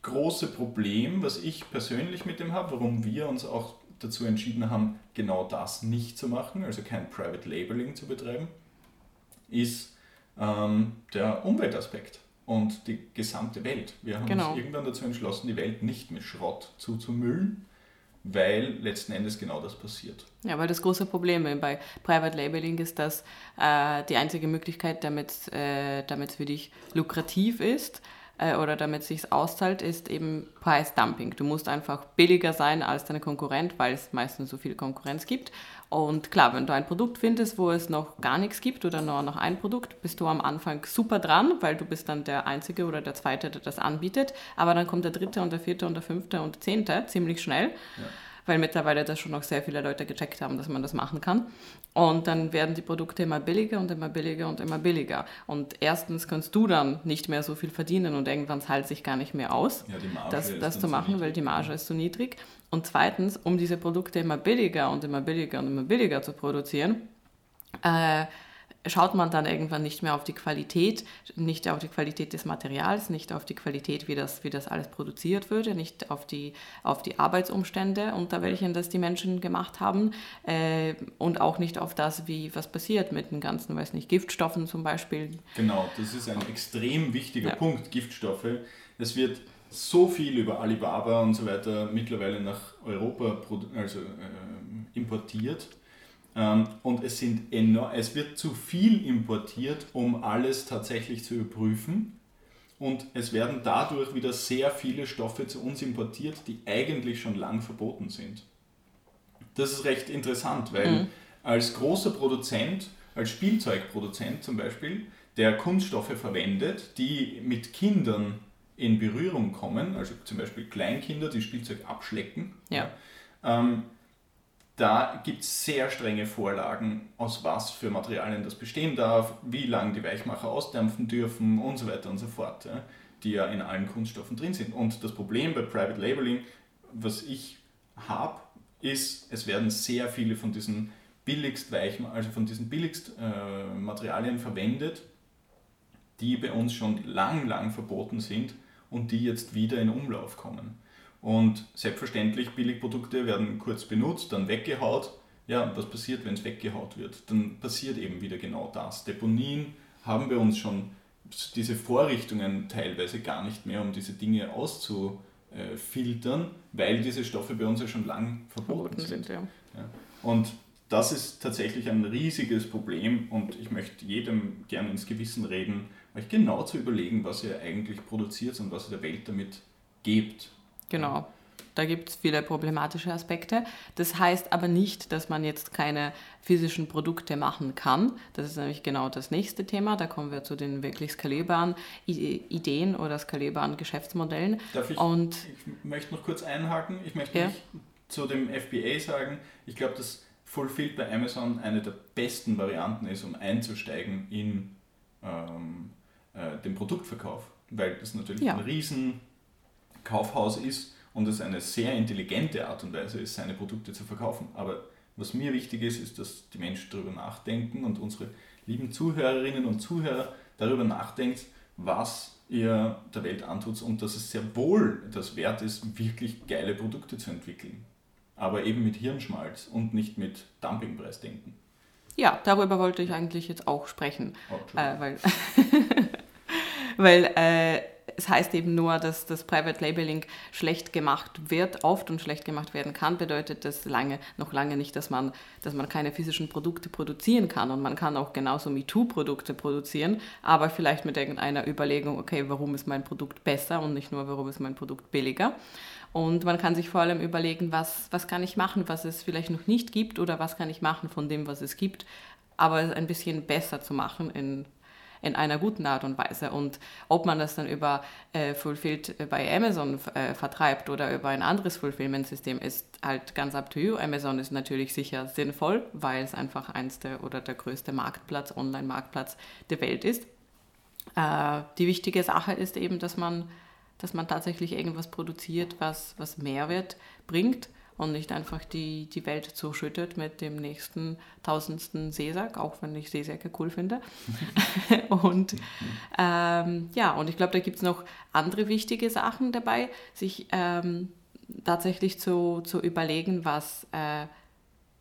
große Problem, was ich persönlich mit dem habe, warum wir uns auch dazu entschieden haben, genau das nicht zu machen, also kein Private Labeling zu betreiben, ist ähm, der Umweltaspekt und die gesamte Welt. Wir haben Genau. uns irgendwann dazu entschlossen, die Welt nicht mit Schrott zuzumüllen, weil letzten Endes genau das passiert. Ja, weil das große Problem bei Private Labeling ist, dass äh, die einzige Möglichkeit, damit es äh, damit's für dich lukrativ ist äh, oder damit sich auszahlt, ist eben Preisdumping. Du musst einfach billiger sein als deine Konkurrent, weil es meistens so viel Konkurrenz gibt. Und klar, wenn du ein Produkt findest, wo es noch gar nichts gibt oder nur noch ein Produkt, bist du am Anfang super dran, weil du bist dann der Einzige oder der Zweite, der das anbietet. Aber dann kommt der Dritte und der Vierte und der Fünfte und der Zehnte ziemlich schnell weil mittlerweile das schon noch sehr viele Leute gecheckt haben, dass man das machen kann. Und dann werden die Produkte immer billiger und immer billiger und immer billiger. Und erstens kannst du dann nicht mehr so viel verdienen und irgendwann zahlt sich gar nicht mehr aus, Ja, das, das zu so machen, weil niedrig. die Marge ist zu niedrig. Und zweitens, um diese Produkte immer billiger und immer billiger und immer billiger zu produzieren, äh, schaut man dann irgendwann nicht mehr auf die Qualität, nicht auf die Qualität des Materials, nicht auf die Qualität, wie das, wie das alles produziert würde, nicht auf die, auf die Arbeitsumstände, unter welchen das die Menschen gemacht haben äh, und auch nicht auf das, wie was passiert mit den ganzen, weiß nicht, Giftstoffen zum Beispiel. Genau, das ist ein extrem wichtiger Ja. Punkt, Giftstoffe. Es wird so viel über Alibaba und so weiter mittlerweile nach Europa also, ähm, importiert. Ähm, und es, sind enorm, es wird zu viel importiert, um alles tatsächlich zu überprüfen. Und es werden dadurch wieder sehr viele Stoffe zu uns importiert, die eigentlich schon lang verboten sind. Das ist recht interessant, weil als großer Produzent, als Spielzeugproduzent zum Beispiel, der Kunststoffe verwendet, die mit Kindern in Berührung kommen, also zum Beispiel Kleinkinder, die Spielzeug abschlecken, Ja. ähm, da gibt es sehr strenge Vorlagen, aus was für Materialien das bestehen darf, wie lange die Weichmacher ausdampfen dürfen und so weiter und so fort, ja, die ja in allen Kunststoffen drin sind. Und das Problem bei Private Labeling, was ich habe, ist, es werden sehr viele von diesen billigst also von diesen billigst äh, Materialien verwendet, die bei uns schon lang, lang verboten sind und die jetzt wieder in Umlauf kommen. Und selbstverständlich, Billigprodukte werden kurz benutzt, dann weggehaut. Ja, was passiert, wenn es weggehaut wird? Dann passiert eben wieder genau das. Deponien haben bei uns schon diese Vorrichtungen teilweise gar nicht mehr, um diese Dinge auszufiltern, weil diese Stoffe bei uns ja schon lang verboten, verboten sind. sind ja. Ja. Und das ist tatsächlich ein riesiges Problem und ich möchte jedem gerne ins Gewissen reden, euch genau zu überlegen, was ihr eigentlich produziert und was ihr der Welt damit gebt. Genau. Da gibt es viele problematische Aspekte. Das heißt aber nicht, dass man jetzt keine physischen Produkte machen kann. Das ist nämlich genau das nächste Thema. Da kommen wir zu den wirklich skalierbaren Ideen oder skalierbaren Geschäftsmodellen. Darf ich, Und, ich möchte noch kurz einhaken. Ich möchte ja. zu dem FBA sagen, ich glaube, dass Fulfilled bei Amazon eine der besten Varianten ist, um einzusteigen in ähm, äh, den Produktverkauf, weil das natürlich ja. ein riesen Kaufhaus ist und es eine sehr intelligente Art und Weise ist, seine Produkte zu verkaufen. Aber was mir wichtig ist, ist, dass die Menschen darüber nachdenken und unsere lieben Zuhörerinnen und Zuhörer darüber nachdenkt, was ihr der Welt antut und dass es sehr wohl das wert ist, wirklich geile Produkte zu entwickeln. Aber eben mit Hirnschmalz und nicht mit Dumpingpreisdenken. Ja, darüber wollte ich eigentlich jetzt auch sprechen. Oh, äh, weil weil äh, es heißt eben nur, dass das Private Labeling schlecht gemacht wird, oft und schlecht gemacht werden kann, bedeutet das lange, noch lange nicht, dass man, dass man keine physischen Produkte produzieren kann. Und man kann auch genauso MeToo-Produkte produzieren, aber vielleicht mit irgendeiner Überlegung, okay, warum ist mein Produkt besser und nicht nur, warum ist mein Produkt billiger. Und man kann sich vor allem überlegen, was, was kann ich machen, was es vielleicht noch nicht gibt oder was kann ich machen von dem, was es gibt, aber es ein bisschen besser zu machen in in einer guten Art und Weise. Und ob man das dann über äh, Fulfilled bei Amazon äh, vertreibt oder über ein anderes Fulfillment-System, ist halt ganz up to you. Amazon ist natürlich sicher sinnvoll, weil es einfach eins der oder der größte Marktplatz, Online-Marktplatz der Welt ist. Äh, die wichtige Sache ist eben, dass man, dass man tatsächlich irgendwas produziert, was, was Mehrwert bringt und nicht einfach die, die Welt zuschüttet mit dem nächsten tausendsten Seesack, auch wenn ich Seesäcke cool finde. und ähm, ja, und ich glaube, da gibt es noch andere wichtige Sachen dabei, sich ähm, tatsächlich zu, zu überlegen, was, äh,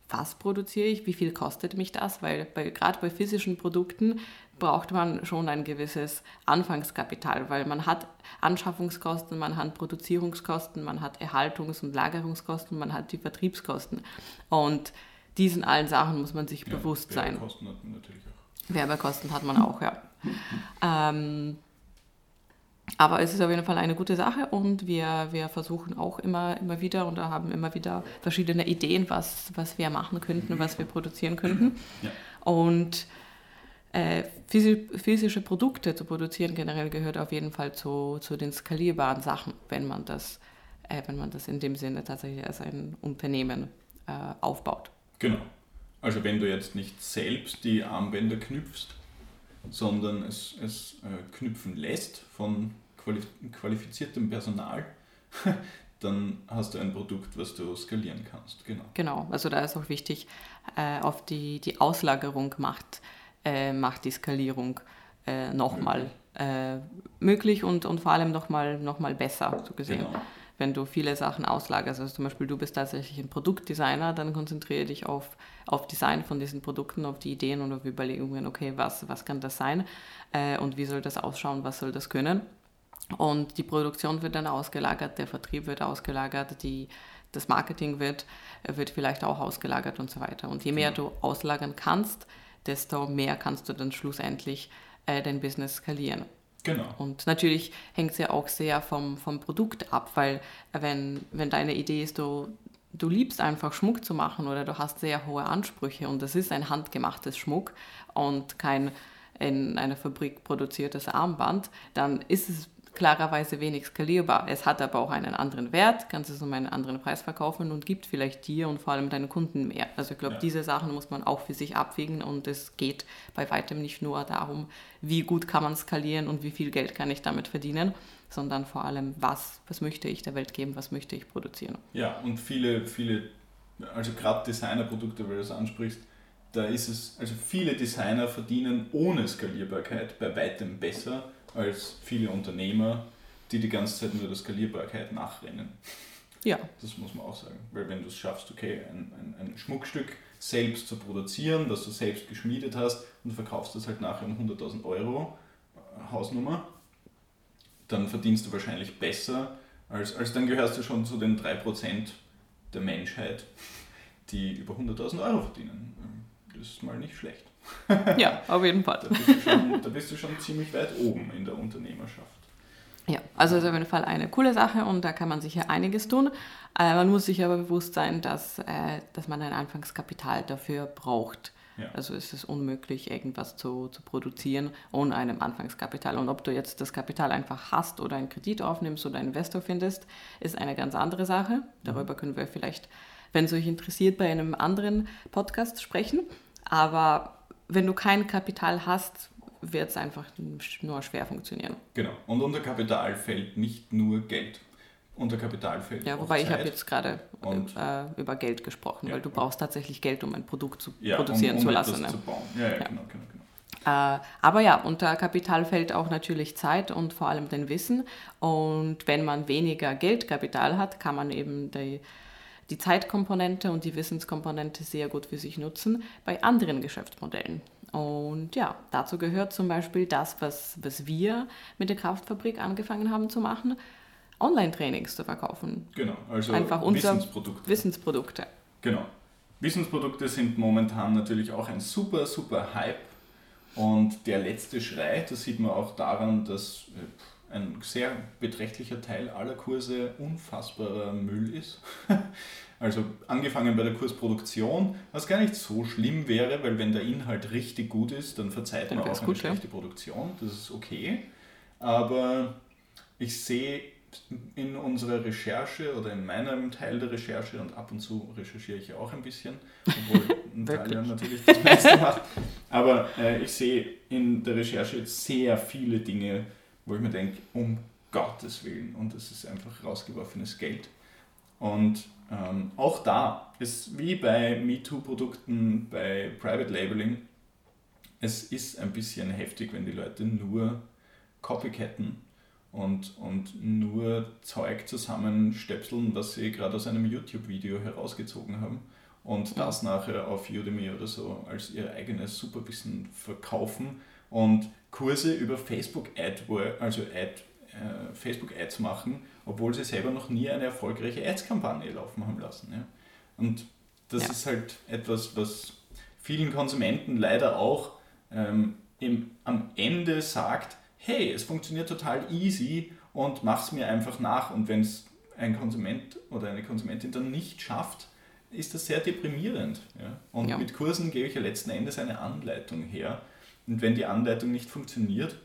was produziere ich, wie viel kostet mich das, weil bei, gerade bei physischen Produkten braucht man schon ein gewisses Anfangskapital, weil man hat Anschaffungskosten, man hat Produzierungskosten, man hat Erhaltungs- und Lagerungskosten, man hat die Vertriebskosten. Und diesen allen Sachen muss man sich ja, bewusst sein. Werbekosten hat man natürlich auch. Werbekosten hat man auch, ja. ähm, aber es ist auf jeden Fall eine gute Sache und wir, wir versuchen auch immer, immer wieder und haben immer wieder verschiedene Ideen, was, was wir machen könnten, was wir produzieren könnten. Ja. Und äh, physische Produkte zu produzieren generell gehört auf jeden Fall zu, zu den skalierbaren Sachen, wenn man das, äh, wenn man das in dem Sinne tatsächlich als ein Unternehmen äh, aufbaut. Genau. Also wenn du jetzt nicht selbst die Armbänder knüpfst, sondern es, es äh, knüpfen lässt von qualifiziertem Personal, dann hast du ein Produkt, was du skalieren kannst. Genau, genau. also da ist auch wichtig, äh, auf die, die Auslagerung macht äh, macht die Skalierung äh, nochmal äh, möglich und, und vor allem nochmal noch mal besser, so gesehen. Genau. Wenn du viele Sachen auslagerst, also zum Beispiel du bist tatsächlich ein Produktdesigner, dann konzentriere dich auf, auf Design von diesen Produkten, auf die Ideen und auf Überlegungen, okay, was, was kann das sein äh, und wie soll das ausschauen, was soll das können. Und die Produktion wird dann ausgelagert, der Vertrieb wird ausgelagert, die, das Marketing wird, wird vielleicht auch ausgelagert und so weiter. Und je mehr genau. du auslagern kannst, desto mehr kannst du dann schlussendlich äh, dein Business skalieren. Genau. Und natürlich hängt es ja auch sehr vom, vom Produkt ab, weil wenn, wenn deine Idee ist, du, du liebst einfach Schmuck zu machen oder du hast sehr hohe Ansprüche und das ist ein handgemachtes Schmuck und kein in einer Fabrik produziertes Armband, dann ist es klarerweise wenig skalierbar. Es hat aber auch einen anderen Wert, kannst es um einen anderen Preis verkaufen und gibt vielleicht dir und vor allem deinen Kunden mehr. Also ich glaube, ja. diese Sachen muss man auch für sich abwägen und es geht bei weitem nicht nur darum, wie gut kann man skalieren und wie viel Geld kann ich damit verdienen, sondern vor allem, was, was möchte ich der Welt geben, was möchte ich produzieren. Ja, und viele, viele, also gerade Designerprodukte, weil du das ansprichst, da ist es, also viele Designer verdienen ohne Skalierbarkeit bei weitem besser als viele Unternehmer, die die ganze Zeit nur der Skalierbarkeit nachrennen. Ja. Das muss man auch sagen. Weil wenn du es schaffst, okay, ein, ein, ein, Schmuckstück selbst zu produzieren, das du selbst geschmiedet hast und verkaufst das halt nachher um 100.000 Euro, äh, Hausnummer, dann verdienst du wahrscheinlich besser, als, als dann gehörst du schon zu den 3% der Menschheit, die über 100.000 Euro verdienen. Das ist mal nicht schlecht. Ja, auf jeden Fall. Da bist, schon, da bist, du schon, ziemlich weit oben in der Unternehmerschaft. Ja, also ist auf jeden Fall eine coole Sache und da kann man sicher einiges tun. Äh, man muss sich aber bewusst sein, dass, äh, dass man ein Anfangskapital dafür braucht. Ja. Also ist es unmöglich, irgendwas zu, zu produzieren ohne einem Anfangskapital. Und ob du jetzt das Kapital einfach hast oder einen Kredit aufnimmst oder einen Investor findest, ist eine ganz andere Sache. Darüber können wir vielleicht, wenn es euch interessiert, bei einem anderen Podcast sprechen. Aber wenn du kein Kapital hast, wird es einfach nur schwer funktionieren. Genau. Und unter Kapital fällt nicht nur Geld. Unter Kapital fällt Ja, wobei ich habe jetzt gerade äh, über Geld gesprochen, ja, weil du brauchst tatsächlich Geld, um ein Produkt zu ja, produzieren um, um zu lassen. Ne? Zu bauen. Ja, ja, genau, genau, genau. Äh, aber ja, unter Kapital fällt auch natürlich Zeit und vor allem den Wissen. Und wenn man weniger Geldkapital hat, kann man eben die, die Zeitkomponente und die Wissenskomponente sehr gut für sich nutzen bei anderen Geschäftsmodellen. Und ja, dazu gehört zum Beispiel das, was, was wir mit der Kraftfabrik angefangen haben zu machen, Online-Trainings zu verkaufen. Genau, also Einfach Wissensprodukte. Wissensprodukte. Genau. Wissensprodukte sind momentan natürlich auch ein super, super Hype. Und der letzte Schrei, das sieht man auch daran, dass äh, ein sehr beträchtlicher Teil aller Kurse unfassbarer Müll ist. Also angefangen bei der Kursproduktion, was gar nicht so schlimm wäre, weil wenn der Inhalt richtig gut ist, dann verzeiht man auch eine gut, schlechte ja. Produktion. Das ist okay. Aber ich sehe in unserer Recherche oder in meinem Teil der Recherche und ab und zu recherchiere ich auch ein bisschen, obwohl Natalia natürlich das meiste macht. Aber äh, ich sehe in der Recherche sehr viele Dinge, wo ich mir denke, um Gottes Willen, und das ist einfach rausgeworfenes Geld. Und ähm, auch da ist wie bei MeToo-Produkten, bei Private Labeling, es ist ein bisschen heftig, wenn die Leute nur copycatten und, und nur Zeug zusammenstöpseln, was sie gerade aus einem YouTube-Video herausgezogen haben und das nachher auf Udemy oder so als ihr eigenes Superwissen verkaufen und Kurse über Facebook AdWords, also Ad, äh, Facebook Ads machen, obwohl sie selber noch nie eine erfolgreiche Ads-Kampagne laufen haben lassen. Ja? Und das ja. ist halt etwas, was vielen Konsumenten leider auch ähm, im, am Ende sagt, hey, es funktioniert total easy und mach's mir einfach nach. Und wenn es ein Konsument oder eine Konsumentin dann nicht schafft, ist das sehr deprimierend. Ja? Und ja. mit Kursen gebe ich ja letzten Endes eine Anleitung her. Und wenn die Anleitung nicht funktioniert,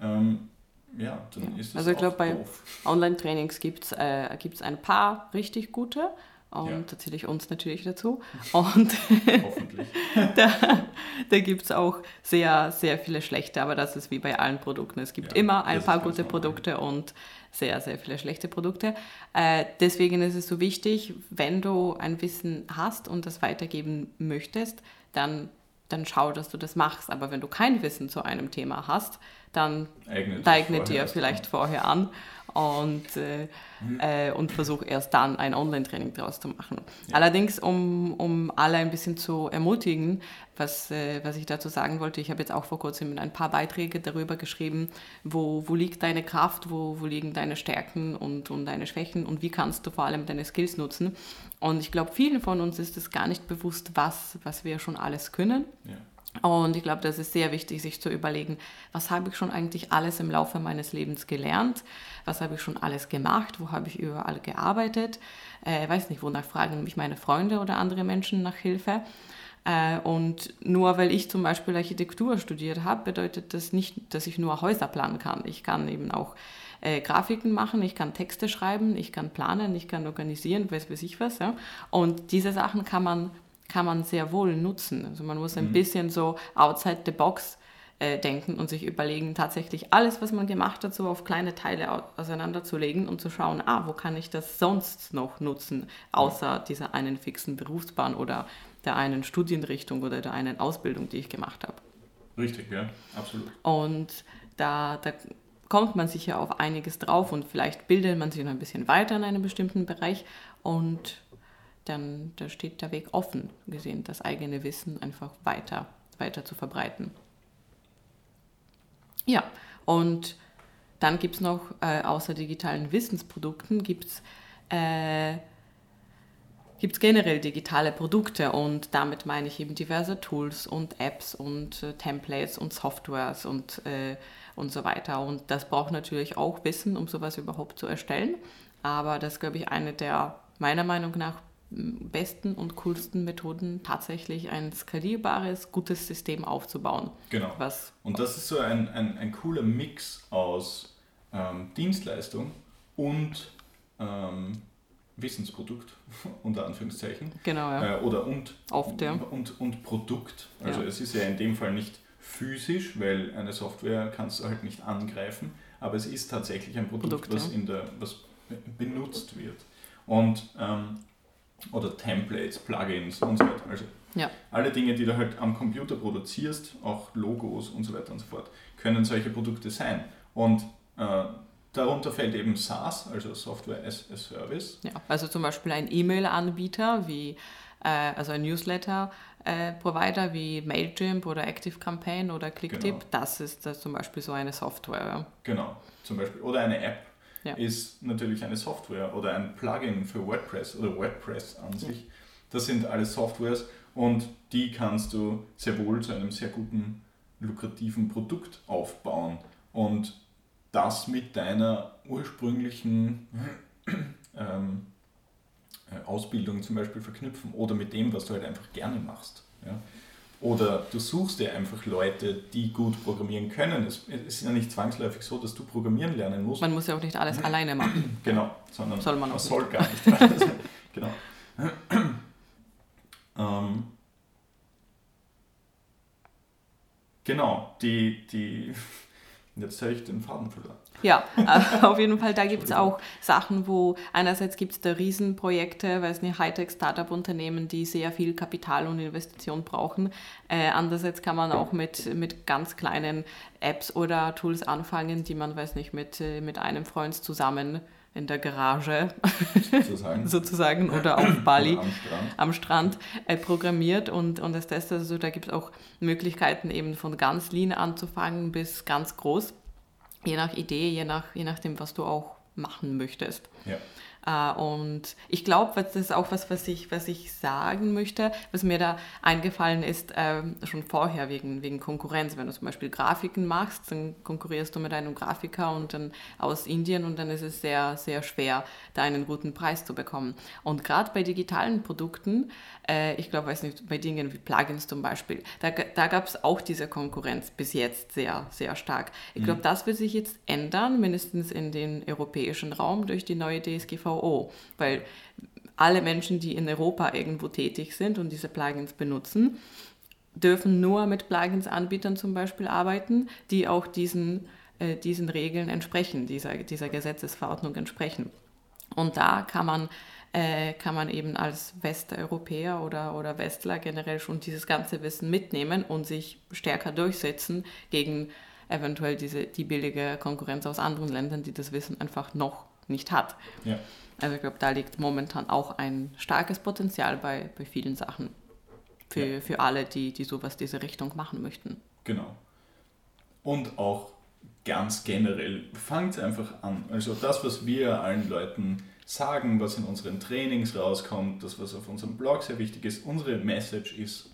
ähm, ja, dann ist es Also ich glaube, bei Online-Trainings gibt es äh, ein paar richtig gute und ja. da zähle ich uns natürlich dazu. Und Hoffentlich. da, da gibt es auch sehr, sehr viele schlechte, aber das ist wie bei allen Produkten. Es gibt ja, immer ein paar gute Produkte und sehr, sehr viele schlechte Produkte. Äh, deswegen ist es so wichtig, wenn du ein Wissen hast und das weitergeben möchtest, dann, dann schau, dass du das machst. Aber wenn du kein Wissen zu einem Thema hast, dann eignet, eignet dir vielleicht vorher an und, äh, mhm. äh, und versuche erst dann ein Online-Training daraus zu machen. Ja. Allerdings, um, um alle ein bisschen zu ermutigen, was, äh, was ich dazu sagen wollte, ich habe jetzt auch vor kurzem ein paar Beiträge darüber geschrieben, wo, wo liegt deine Kraft, wo, wo liegen deine Stärken und, und deine Schwächen und wie kannst du vor allem deine Skills nutzen. Und ich glaube, vielen von uns ist es gar nicht bewusst, was, was wir schon alles können. Ja und ich glaube, das ist sehr wichtig, sich zu überlegen, was habe ich schon eigentlich alles im Laufe meines Lebens gelernt, was habe ich schon alles gemacht, wo habe ich überall gearbeitet. Äh, weiß nicht, wonach fragen mich meine Freunde oder andere Menschen nach Hilfe. Äh, und nur weil ich zum Beispiel Architektur studiert habe, bedeutet das nicht, dass ich nur Häuser planen kann. Ich kann eben auch äh, Grafiken machen, ich kann Texte schreiben, ich kann planen, ich kann organisieren, weiß weiß ich was. Ja? Und diese Sachen kann man, kann man sehr wohl nutzen. Also man muss ein mhm. bisschen so outside the box äh, denken und sich überlegen, tatsächlich alles, was man gemacht hat, so auf kleine Teile auseinanderzulegen und zu schauen, ah, wo kann ich das sonst noch nutzen, außer dieser einen fixen Berufsbahn oder der einen Studienrichtung oder der einen Ausbildung, die ich gemacht habe. Richtig, ja, absolut. Und da, da kommt man sicher auf einiges drauf und vielleicht bildet man sich noch ein bisschen weiter in einem bestimmten Bereich und dann da steht der Weg offen, gesehen, das eigene Wissen einfach weiter, weiter zu verbreiten. Ja, und dann gibt es noch, äh, außer digitalen Wissensprodukten, gibt es äh, gibt es generell digitale Produkte und damit meine ich eben diverse Tools und Apps und äh, Templates und Softwares und, äh, und so weiter. Und das braucht natürlich auch Wissen, um sowas überhaupt zu erstellen. Aber das ist, glaube ich, eine der meiner Meinung nach besten und coolsten Methoden, tatsächlich ein skalierbares, gutes System aufzubauen. Genau. Was und das ist so ein, ein, ein cooler Mix aus ähm, Dienstleistung und ähm, Wissensprodukt, unter Anführungszeichen. Genau, ja. Äh, oder und, Oft, ja. und, und Produkt. Also ja. es ist ja in dem Fall nicht physisch, weil eine Software kannst du halt nicht angreifen, aber es ist tatsächlich ein Produkt, Produkt was, ja. in der, was benutzt wird. Und ähm, oder Templates, Plugins und so weiter. Also ja. alle Dinge, die du halt am Computer produzierst, auch Logos und so weiter und so fort, können solche Produkte sein. Und äh, Darunter fällt eben SaaS, also Software as a Service. Ja, also zum Beispiel ein E-Mail-Anbieter wie äh, also ein Newsletter-Provider äh, wie Mailchimp oder ActiveCampaign oder Clicktip, genau. das ist das zum Beispiel so eine Software. Genau, zum Beispiel. Oder eine App ja. ist natürlich eine Software oder ein Plugin für WordPress oder WordPress an sich. Das sind alles Softwares und die kannst du sehr wohl zu einem sehr guten, lukrativen Produkt aufbauen. Und das mit deiner ursprünglichen ähm, äh, Ausbildung zum Beispiel verknüpfen oder mit dem, was du halt einfach gerne machst. Ja? Oder du suchst dir einfach Leute, die gut programmieren können. Es, ist ja nicht zwangsläufig so, dass du programmieren lernen musst. Man muss ja auch nicht alles alleine machen. Genau, sondern soll man, auch soll gar nicht. genau. ähm, genau, die, die Jetzt habe ich den Faden verloren. Ja, äh, auf jeden Fall, da gibt es auch Sachen, wo einerseits gibt es da Riesenprojekte, weil es eine Hightech-Startup-Unternehmen, die sehr viel Kapital und Investition brauchen. Äh, andererseits kann man auch mit, mit ganz kleinen Apps oder Tools anfangen, die man, weiß nicht, mit, äh, mit einem Freund zusammen in der Garage sozusagen, sozusagen oder auf Bali oder am Strand, am Strand äh, programmiert und, und das testet. Also da gibt es auch Möglichkeiten eben von ganz lean anzufangen bis ganz groß, je nach Idee, je, nach, je nachdem, was du auch machen möchtest. Ja. Äh, und ich glaube, das ist auch was, was ich, was ich sagen möchte, was mir da eingefallen ist, ähm, schon vorher wegen, wegen Konkurrenz. Wenn du zum Beispiel Grafiken machst, dann konkurrierst du mit einem Grafiker und dann aus Indien und dann ist es sehr, sehr schwer, da einen guten Preis zu bekommen. Und gerade bei digitalen Produkten, äh, ich glaube, weiß nicht, bei Dingen wie Plugins zum Beispiel, da, da gab es auch diese Konkurrenz bis jetzt sehr, sehr stark. Ich glaube, mhm. das wird sich jetzt ändern, mindestens in den europäischen Raum durch die neue DSGVO weil alle Menschen, die in Europa irgendwo tätig sind und diese Plugins benutzen, dürfen nur mit Plugins-Anbietern zum Beispiel arbeiten, die auch diesen, äh, diesen Regeln entsprechen, dieser, dieser Gesetzesverordnung entsprechen. Und da kann man, äh, kann man eben als Westeuropäer oder, oder Westler generell schon dieses ganze Wissen mitnehmen und sich stärker durchsetzen gegen eventuell diese, die billige Konkurrenz aus anderen Ländern, die das Wissen einfach noch nicht hat. Ja. Also ich glaube, da liegt momentan auch ein starkes Potenzial bei, bei vielen Sachen für, ja. für alle, die, die sowas diese Richtung machen möchten. Genau. Und auch ganz generell, fangt einfach an. Also das, was wir allen Leuten sagen, was in unseren Trainings rauskommt, das, was auf unserem Blog sehr wichtig ist, unsere Message ist,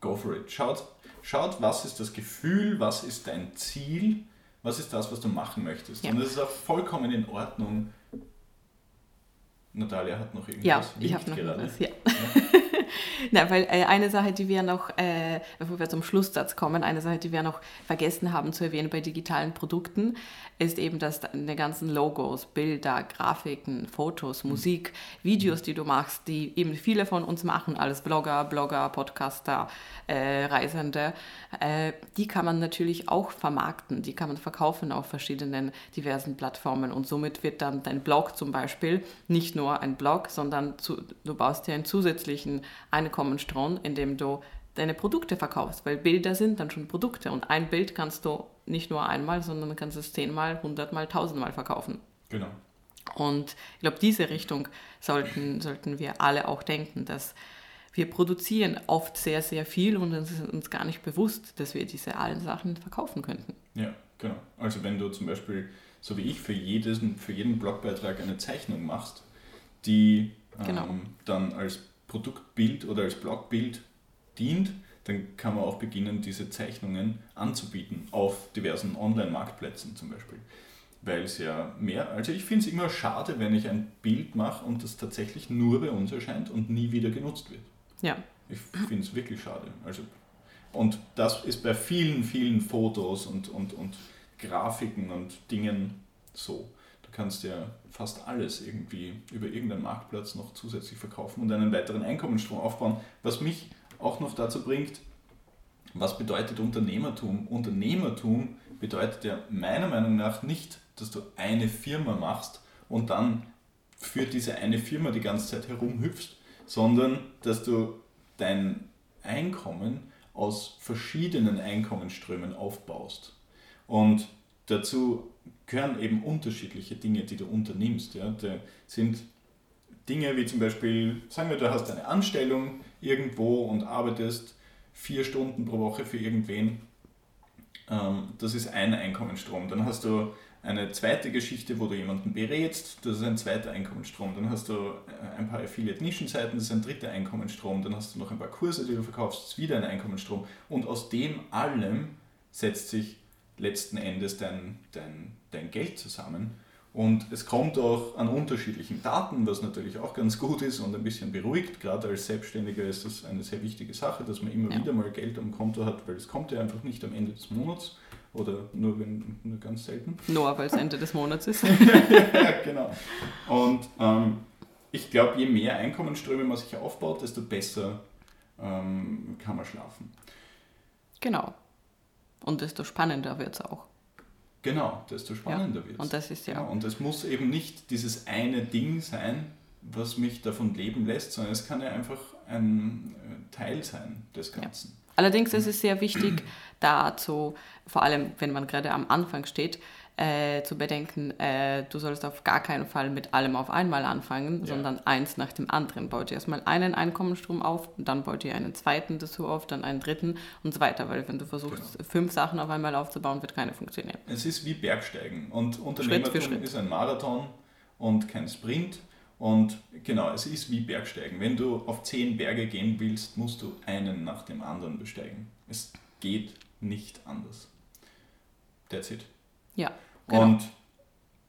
go for it. Schaut, schaut was ist das Gefühl, was ist dein Ziel, was ist das, was du machen möchtest. Ja. Und das ist auch vollkommen in Ordnung, Natalia hat noch irgendwas. Ja, ich habe noch gerade. was. Ja. ja. Na, weil äh, eine Sache, die wir noch, äh, bevor wir zum Schlusssatz kommen, eine Sache, die wir noch vergessen haben zu erwähnen bei digitalen Produkten, ist eben, dass die ganzen Logos, Bilder, Grafiken, Fotos, mhm. Musik, Videos, die du machst, die eben viele von uns machen, als Blogger, Blogger, Podcaster, äh, Reisende, äh, die kann man natürlich auch vermarkten, die kann man verkaufen auf verschiedenen diversen Plattformen und somit wird dann dein Blog zum Beispiel nicht nur ein Blog, sondern zu, du baust dir einen zusätzlichen Einkommensstrom, indem du deine Produkte verkaufst, weil Bilder sind dann schon Produkte und ein Bild kannst du nicht nur einmal, sondern kannst es zehnmal, hundertmal, tausendmal verkaufen. Genau. Und ich glaube, diese Richtung sollten, sollten wir alle auch denken, dass wir produzieren oft sehr, sehr viel und es ist uns gar nicht bewusst, dass wir diese allen Sachen verkaufen könnten. Ja, genau. Also wenn du zum Beispiel, so wie ich, für, jedes, für jeden Blogbeitrag eine Zeichnung machst, die genau. ähm, dann als Produktbild oder als Blogbild dient, dann kann man auch beginnen, diese Zeichnungen anzubieten auf diversen Online-Marktplätzen zum Beispiel. Weil es ja mehr, also ich finde es immer schade, wenn ich ein Bild mache und das tatsächlich nur bei uns erscheint und nie wieder genutzt wird. Ja. Ich finde es wirklich schade. Also, und das ist bei vielen, vielen Fotos und, und, und Grafiken und Dingen so. Du kannst ja fast alles irgendwie über irgendeinen Marktplatz noch zusätzlich verkaufen und einen weiteren Einkommensstrom aufbauen, was mich auch noch dazu bringt, was bedeutet Unternehmertum? Unternehmertum bedeutet ja meiner Meinung nach nicht, dass du eine Firma machst und dann für diese eine Firma die ganze Zeit herumhüpfst, sondern dass du dein Einkommen aus verschiedenen Einkommensströmen aufbaust. Und dazu gehören eben unterschiedliche Dinge, die du unternimmst. Ja. Da sind Dinge wie zum Beispiel, sagen wir, du hast eine Anstellung, irgendwo und arbeitest vier Stunden pro Woche für irgendwen, ähm, das ist ein Einkommensstrom. Dann hast du eine zweite Geschichte, wo du jemanden berätst, das ist ein zweiter Einkommensstrom. Dann hast du äh, ein paar Affiliate-Nischenseiten, das ist ein dritter Einkommensstrom. Dann hast du noch ein paar Kurse, die du verkaufst, das ist wieder ein Einkommensstrom. Und aus dem allem setzt sich letzten Endes dein, dein, dein Geld zusammen. Und es kommt auch an unterschiedlichen Daten, was natürlich auch ganz gut ist und ein bisschen beruhigt. Gerade als Selbstständiger ist das eine sehr wichtige Sache, dass man immer ja. wieder mal Geld am Konto hat, weil es kommt ja einfach nicht am Ende des Monats oder nur, wenn, nur ganz selten. Nur weil es Ende des Monats ist. ja, genau. Und ähm, ich glaube, je mehr Einkommensströme man sich aufbaut, desto besser ähm, kann man schlafen. Genau. Und desto spannender wird es auch. Genau, desto spannender ja, wird es. Und das ist ja. Genau. Und es muss eben nicht dieses eine Ding sein, was mich davon leben lässt, sondern es kann ja einfach ein äh, Teil sein des Ganzen. Ja. Allerdings ist es sehr wichtig, dazu, vor allem wenn man gerade am Anfang steht, äh, zu bedenken, äh, du sollst auf gar keinen Fall mit allem auf einmal anfangen, ja. sondern eins nach dem anderen. Baut ihr erstmal einen Einkommensstrom auf, dann baut ihr einen zweiten dazu auf, dann einen dritten und so weiter, weil wenn du versuchst, genau. fünf Sachen auf einmal aufzubauen, wird keine funktionieren. Es ist wie Bergsteigen und Unternehmertum Schritt Schritt. ist ein Marathon und kein Sprint. Und genau, es ist wie Bergsteigen. Wenn du auf zehn Berge gehen willst, musst du einen nach dem anderen besteigen. Es geht nicht anders. That's it. Ja. Genau. Und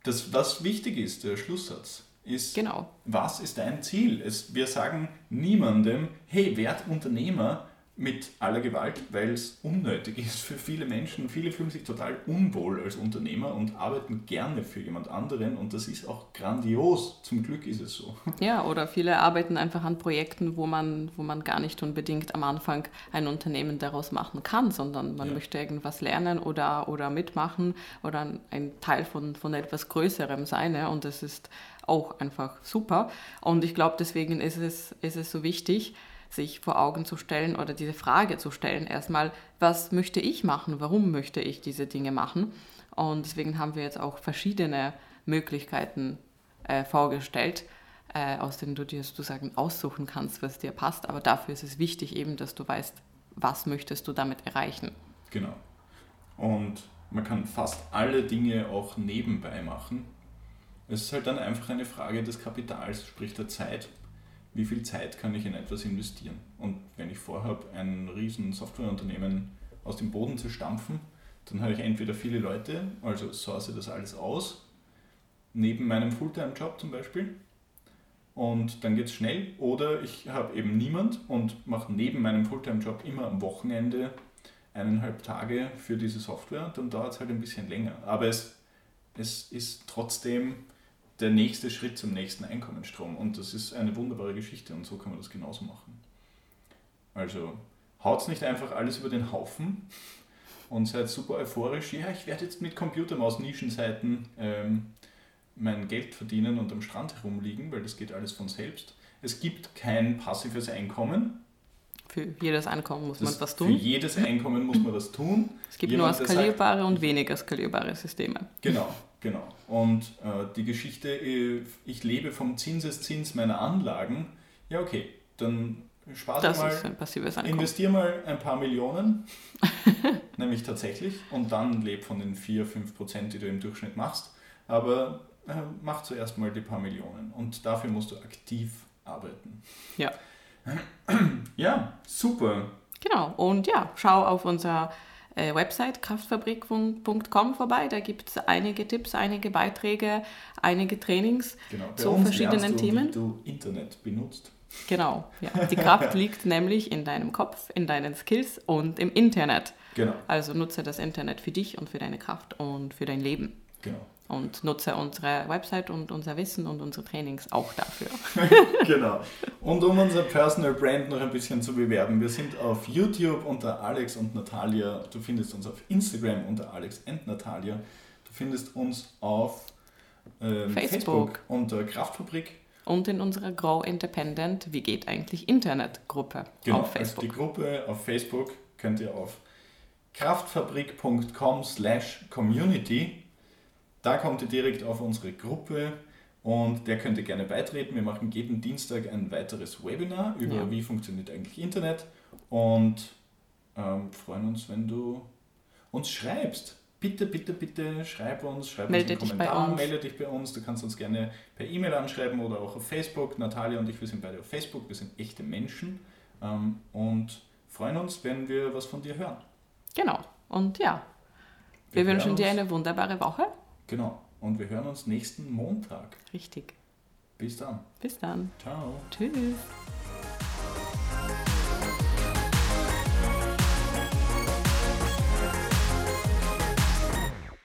das, was wichtig ist, der Schlusssatz, ist, genau. was ist dein Ziel? Es, wir sagen niemandem, hey, werd Unternehmer, mit aller Gewalt, weil es unnötig ist für viele Menschen. Viele fühlen sich total unwohl als Unternehmer und arbeiten gerne für jemand anderen und das ist auch grandios. Zum Glück ist es so. Ja, oder viele arbeiten einfach an Projekten, wo man, wo man gar nicht unbedingt am Anfang ein Unternehmen daraus machen kann, sondern man ja. möchte irgendwas lernen oder, oder mitmachen oder ein Teil von, von etwas Größerem sein. Ja? Und das ist auch einfach super. Und ich glaube, deswegen ist es, ist es so wichtig, sich vor Augen zu stellen oder diese Frage zu stellen, erstmal, was möchte ich machen, warum möchte ich diese Dinge machen. Und deswegen haben wir jetzt auch verschiedene Möglichkeiten äh, vorgestellt, äh, aus denen du dir sozusagen aussuchen kannst, was dir passt. Aber dafür ist es wichtig eben, dass du weißt, was möchtest du damit erreichen. Genau. Und man kann fast alle Dinge auch nebenbei machen. Es ist halt dann einfach eine Frage des Kapitals, sprich der Zeit wie viel Zeit kann ich in etwas investieren. Und wenn ich vorhabe, ein riesen Softwareunternehmen aus dem Boden zu stampfen, dann habe ich entweder viele Leute, also source das alles aus, neben meinem Fulltime-Job zum Beispiel, und dann geht es schnell. Oder ich habe eben niemand und mache neben meinem Fulltime-Job immer am Wochenende eineinhalb Tage für diese Software. Dann dauert es halt ein bisschen länger. Aber es, es ist trotzdem der nächste Schritt zum nächsten Einkommensstrom. Und das ist eine wunderbare Geschichte und so kann man das genauso machen. Also haut nicht einfach alles über den Haufen und seid super euphorisch. Ja, ich werde jetzt mit Computermaus-Nischenseiten ähm, mein Geld verdienen und am Strand herumliegen, weil das geht alles von selbst. Es gibt kein passives Einkommen. Für jedes Einkommen muss das, man was tun. Für jedes Einkommen muss man was tun. Es gibt Jemand, nur skalierbare sagt, und weniger skalierbare Systeme. Genau, genau. Und äh, die Geschichte, äh, ich lebe vom Zinseszins meiner Anlagen, ja okay, dann spar das mal, ein investier mal ein paar Millionen, nämlich tatsächlich, und dann leb von den 4, 5 Prozent, die du im Durchschnitt machst. Aber äh, mach zuerst mal die paar Millionen und dafür musst du aktiv arbeiten. Ja. Ja, super. Genau, und ja, schau auf unserer äh, Website kraftfabrik.com vorbei. Da gibt es einige Tipps, einige Beiträge, einige Trainings genau. zu verschiedenen du, Themen. Wie du Internet benutzt. Genau, ja. Die Kraft liegt nämlich in deinem Kopf, in deinen Skills und im Internet. Genau. Also nutze das Internet für dich und für deine Kraft und für dein Leben. Genau und nutze unsere Website und unser Wissen und unsere Trainings auch dafür. genau. Und um unser Personal Brand noch ein bisschen zu bewerben, wir sind auf YouTube unter Alex und Natalia. Du findest uns auf Instagram unter Alex und Natalia. Du findest uns auf ähm, Facebook. Facebook unter Kraftfabrik. Und in unserer Grow Independent, wie geht eigentlich Internet-Gruppe genau, auf Facebook. Also die Gruppe auf Facebook könnt ihr auf kraftfabrik.com slash community da kommt ihr direkt auf unsere Gruppe und der könnt ihr gerne beitreten. Wir machen jeden Dienstag ein weiteres Webinar über ja. wie funktioniert eigentlich Internet und ähm, freuen uns, wenn du uns schreibst. Bitte, bitte, bitte schreib uns, schreib melde uns einen Kommentar, melde dich bei uns. Du kannst uns gerne per E-Mail anschreiben oder auch auf Facebook. Natalia und ich, wir sind beide auf Facebook, wir sind echte Menschen ähm, und freuen uns, wenn wir was von dir hören. Genau. Und ja, wir, wir wünschen dir eine wunderbare Woche. Genau. Und wir hören uns nächsten Montag. Richtig. Bis dann. Bis dann. Ciao. Tschüss.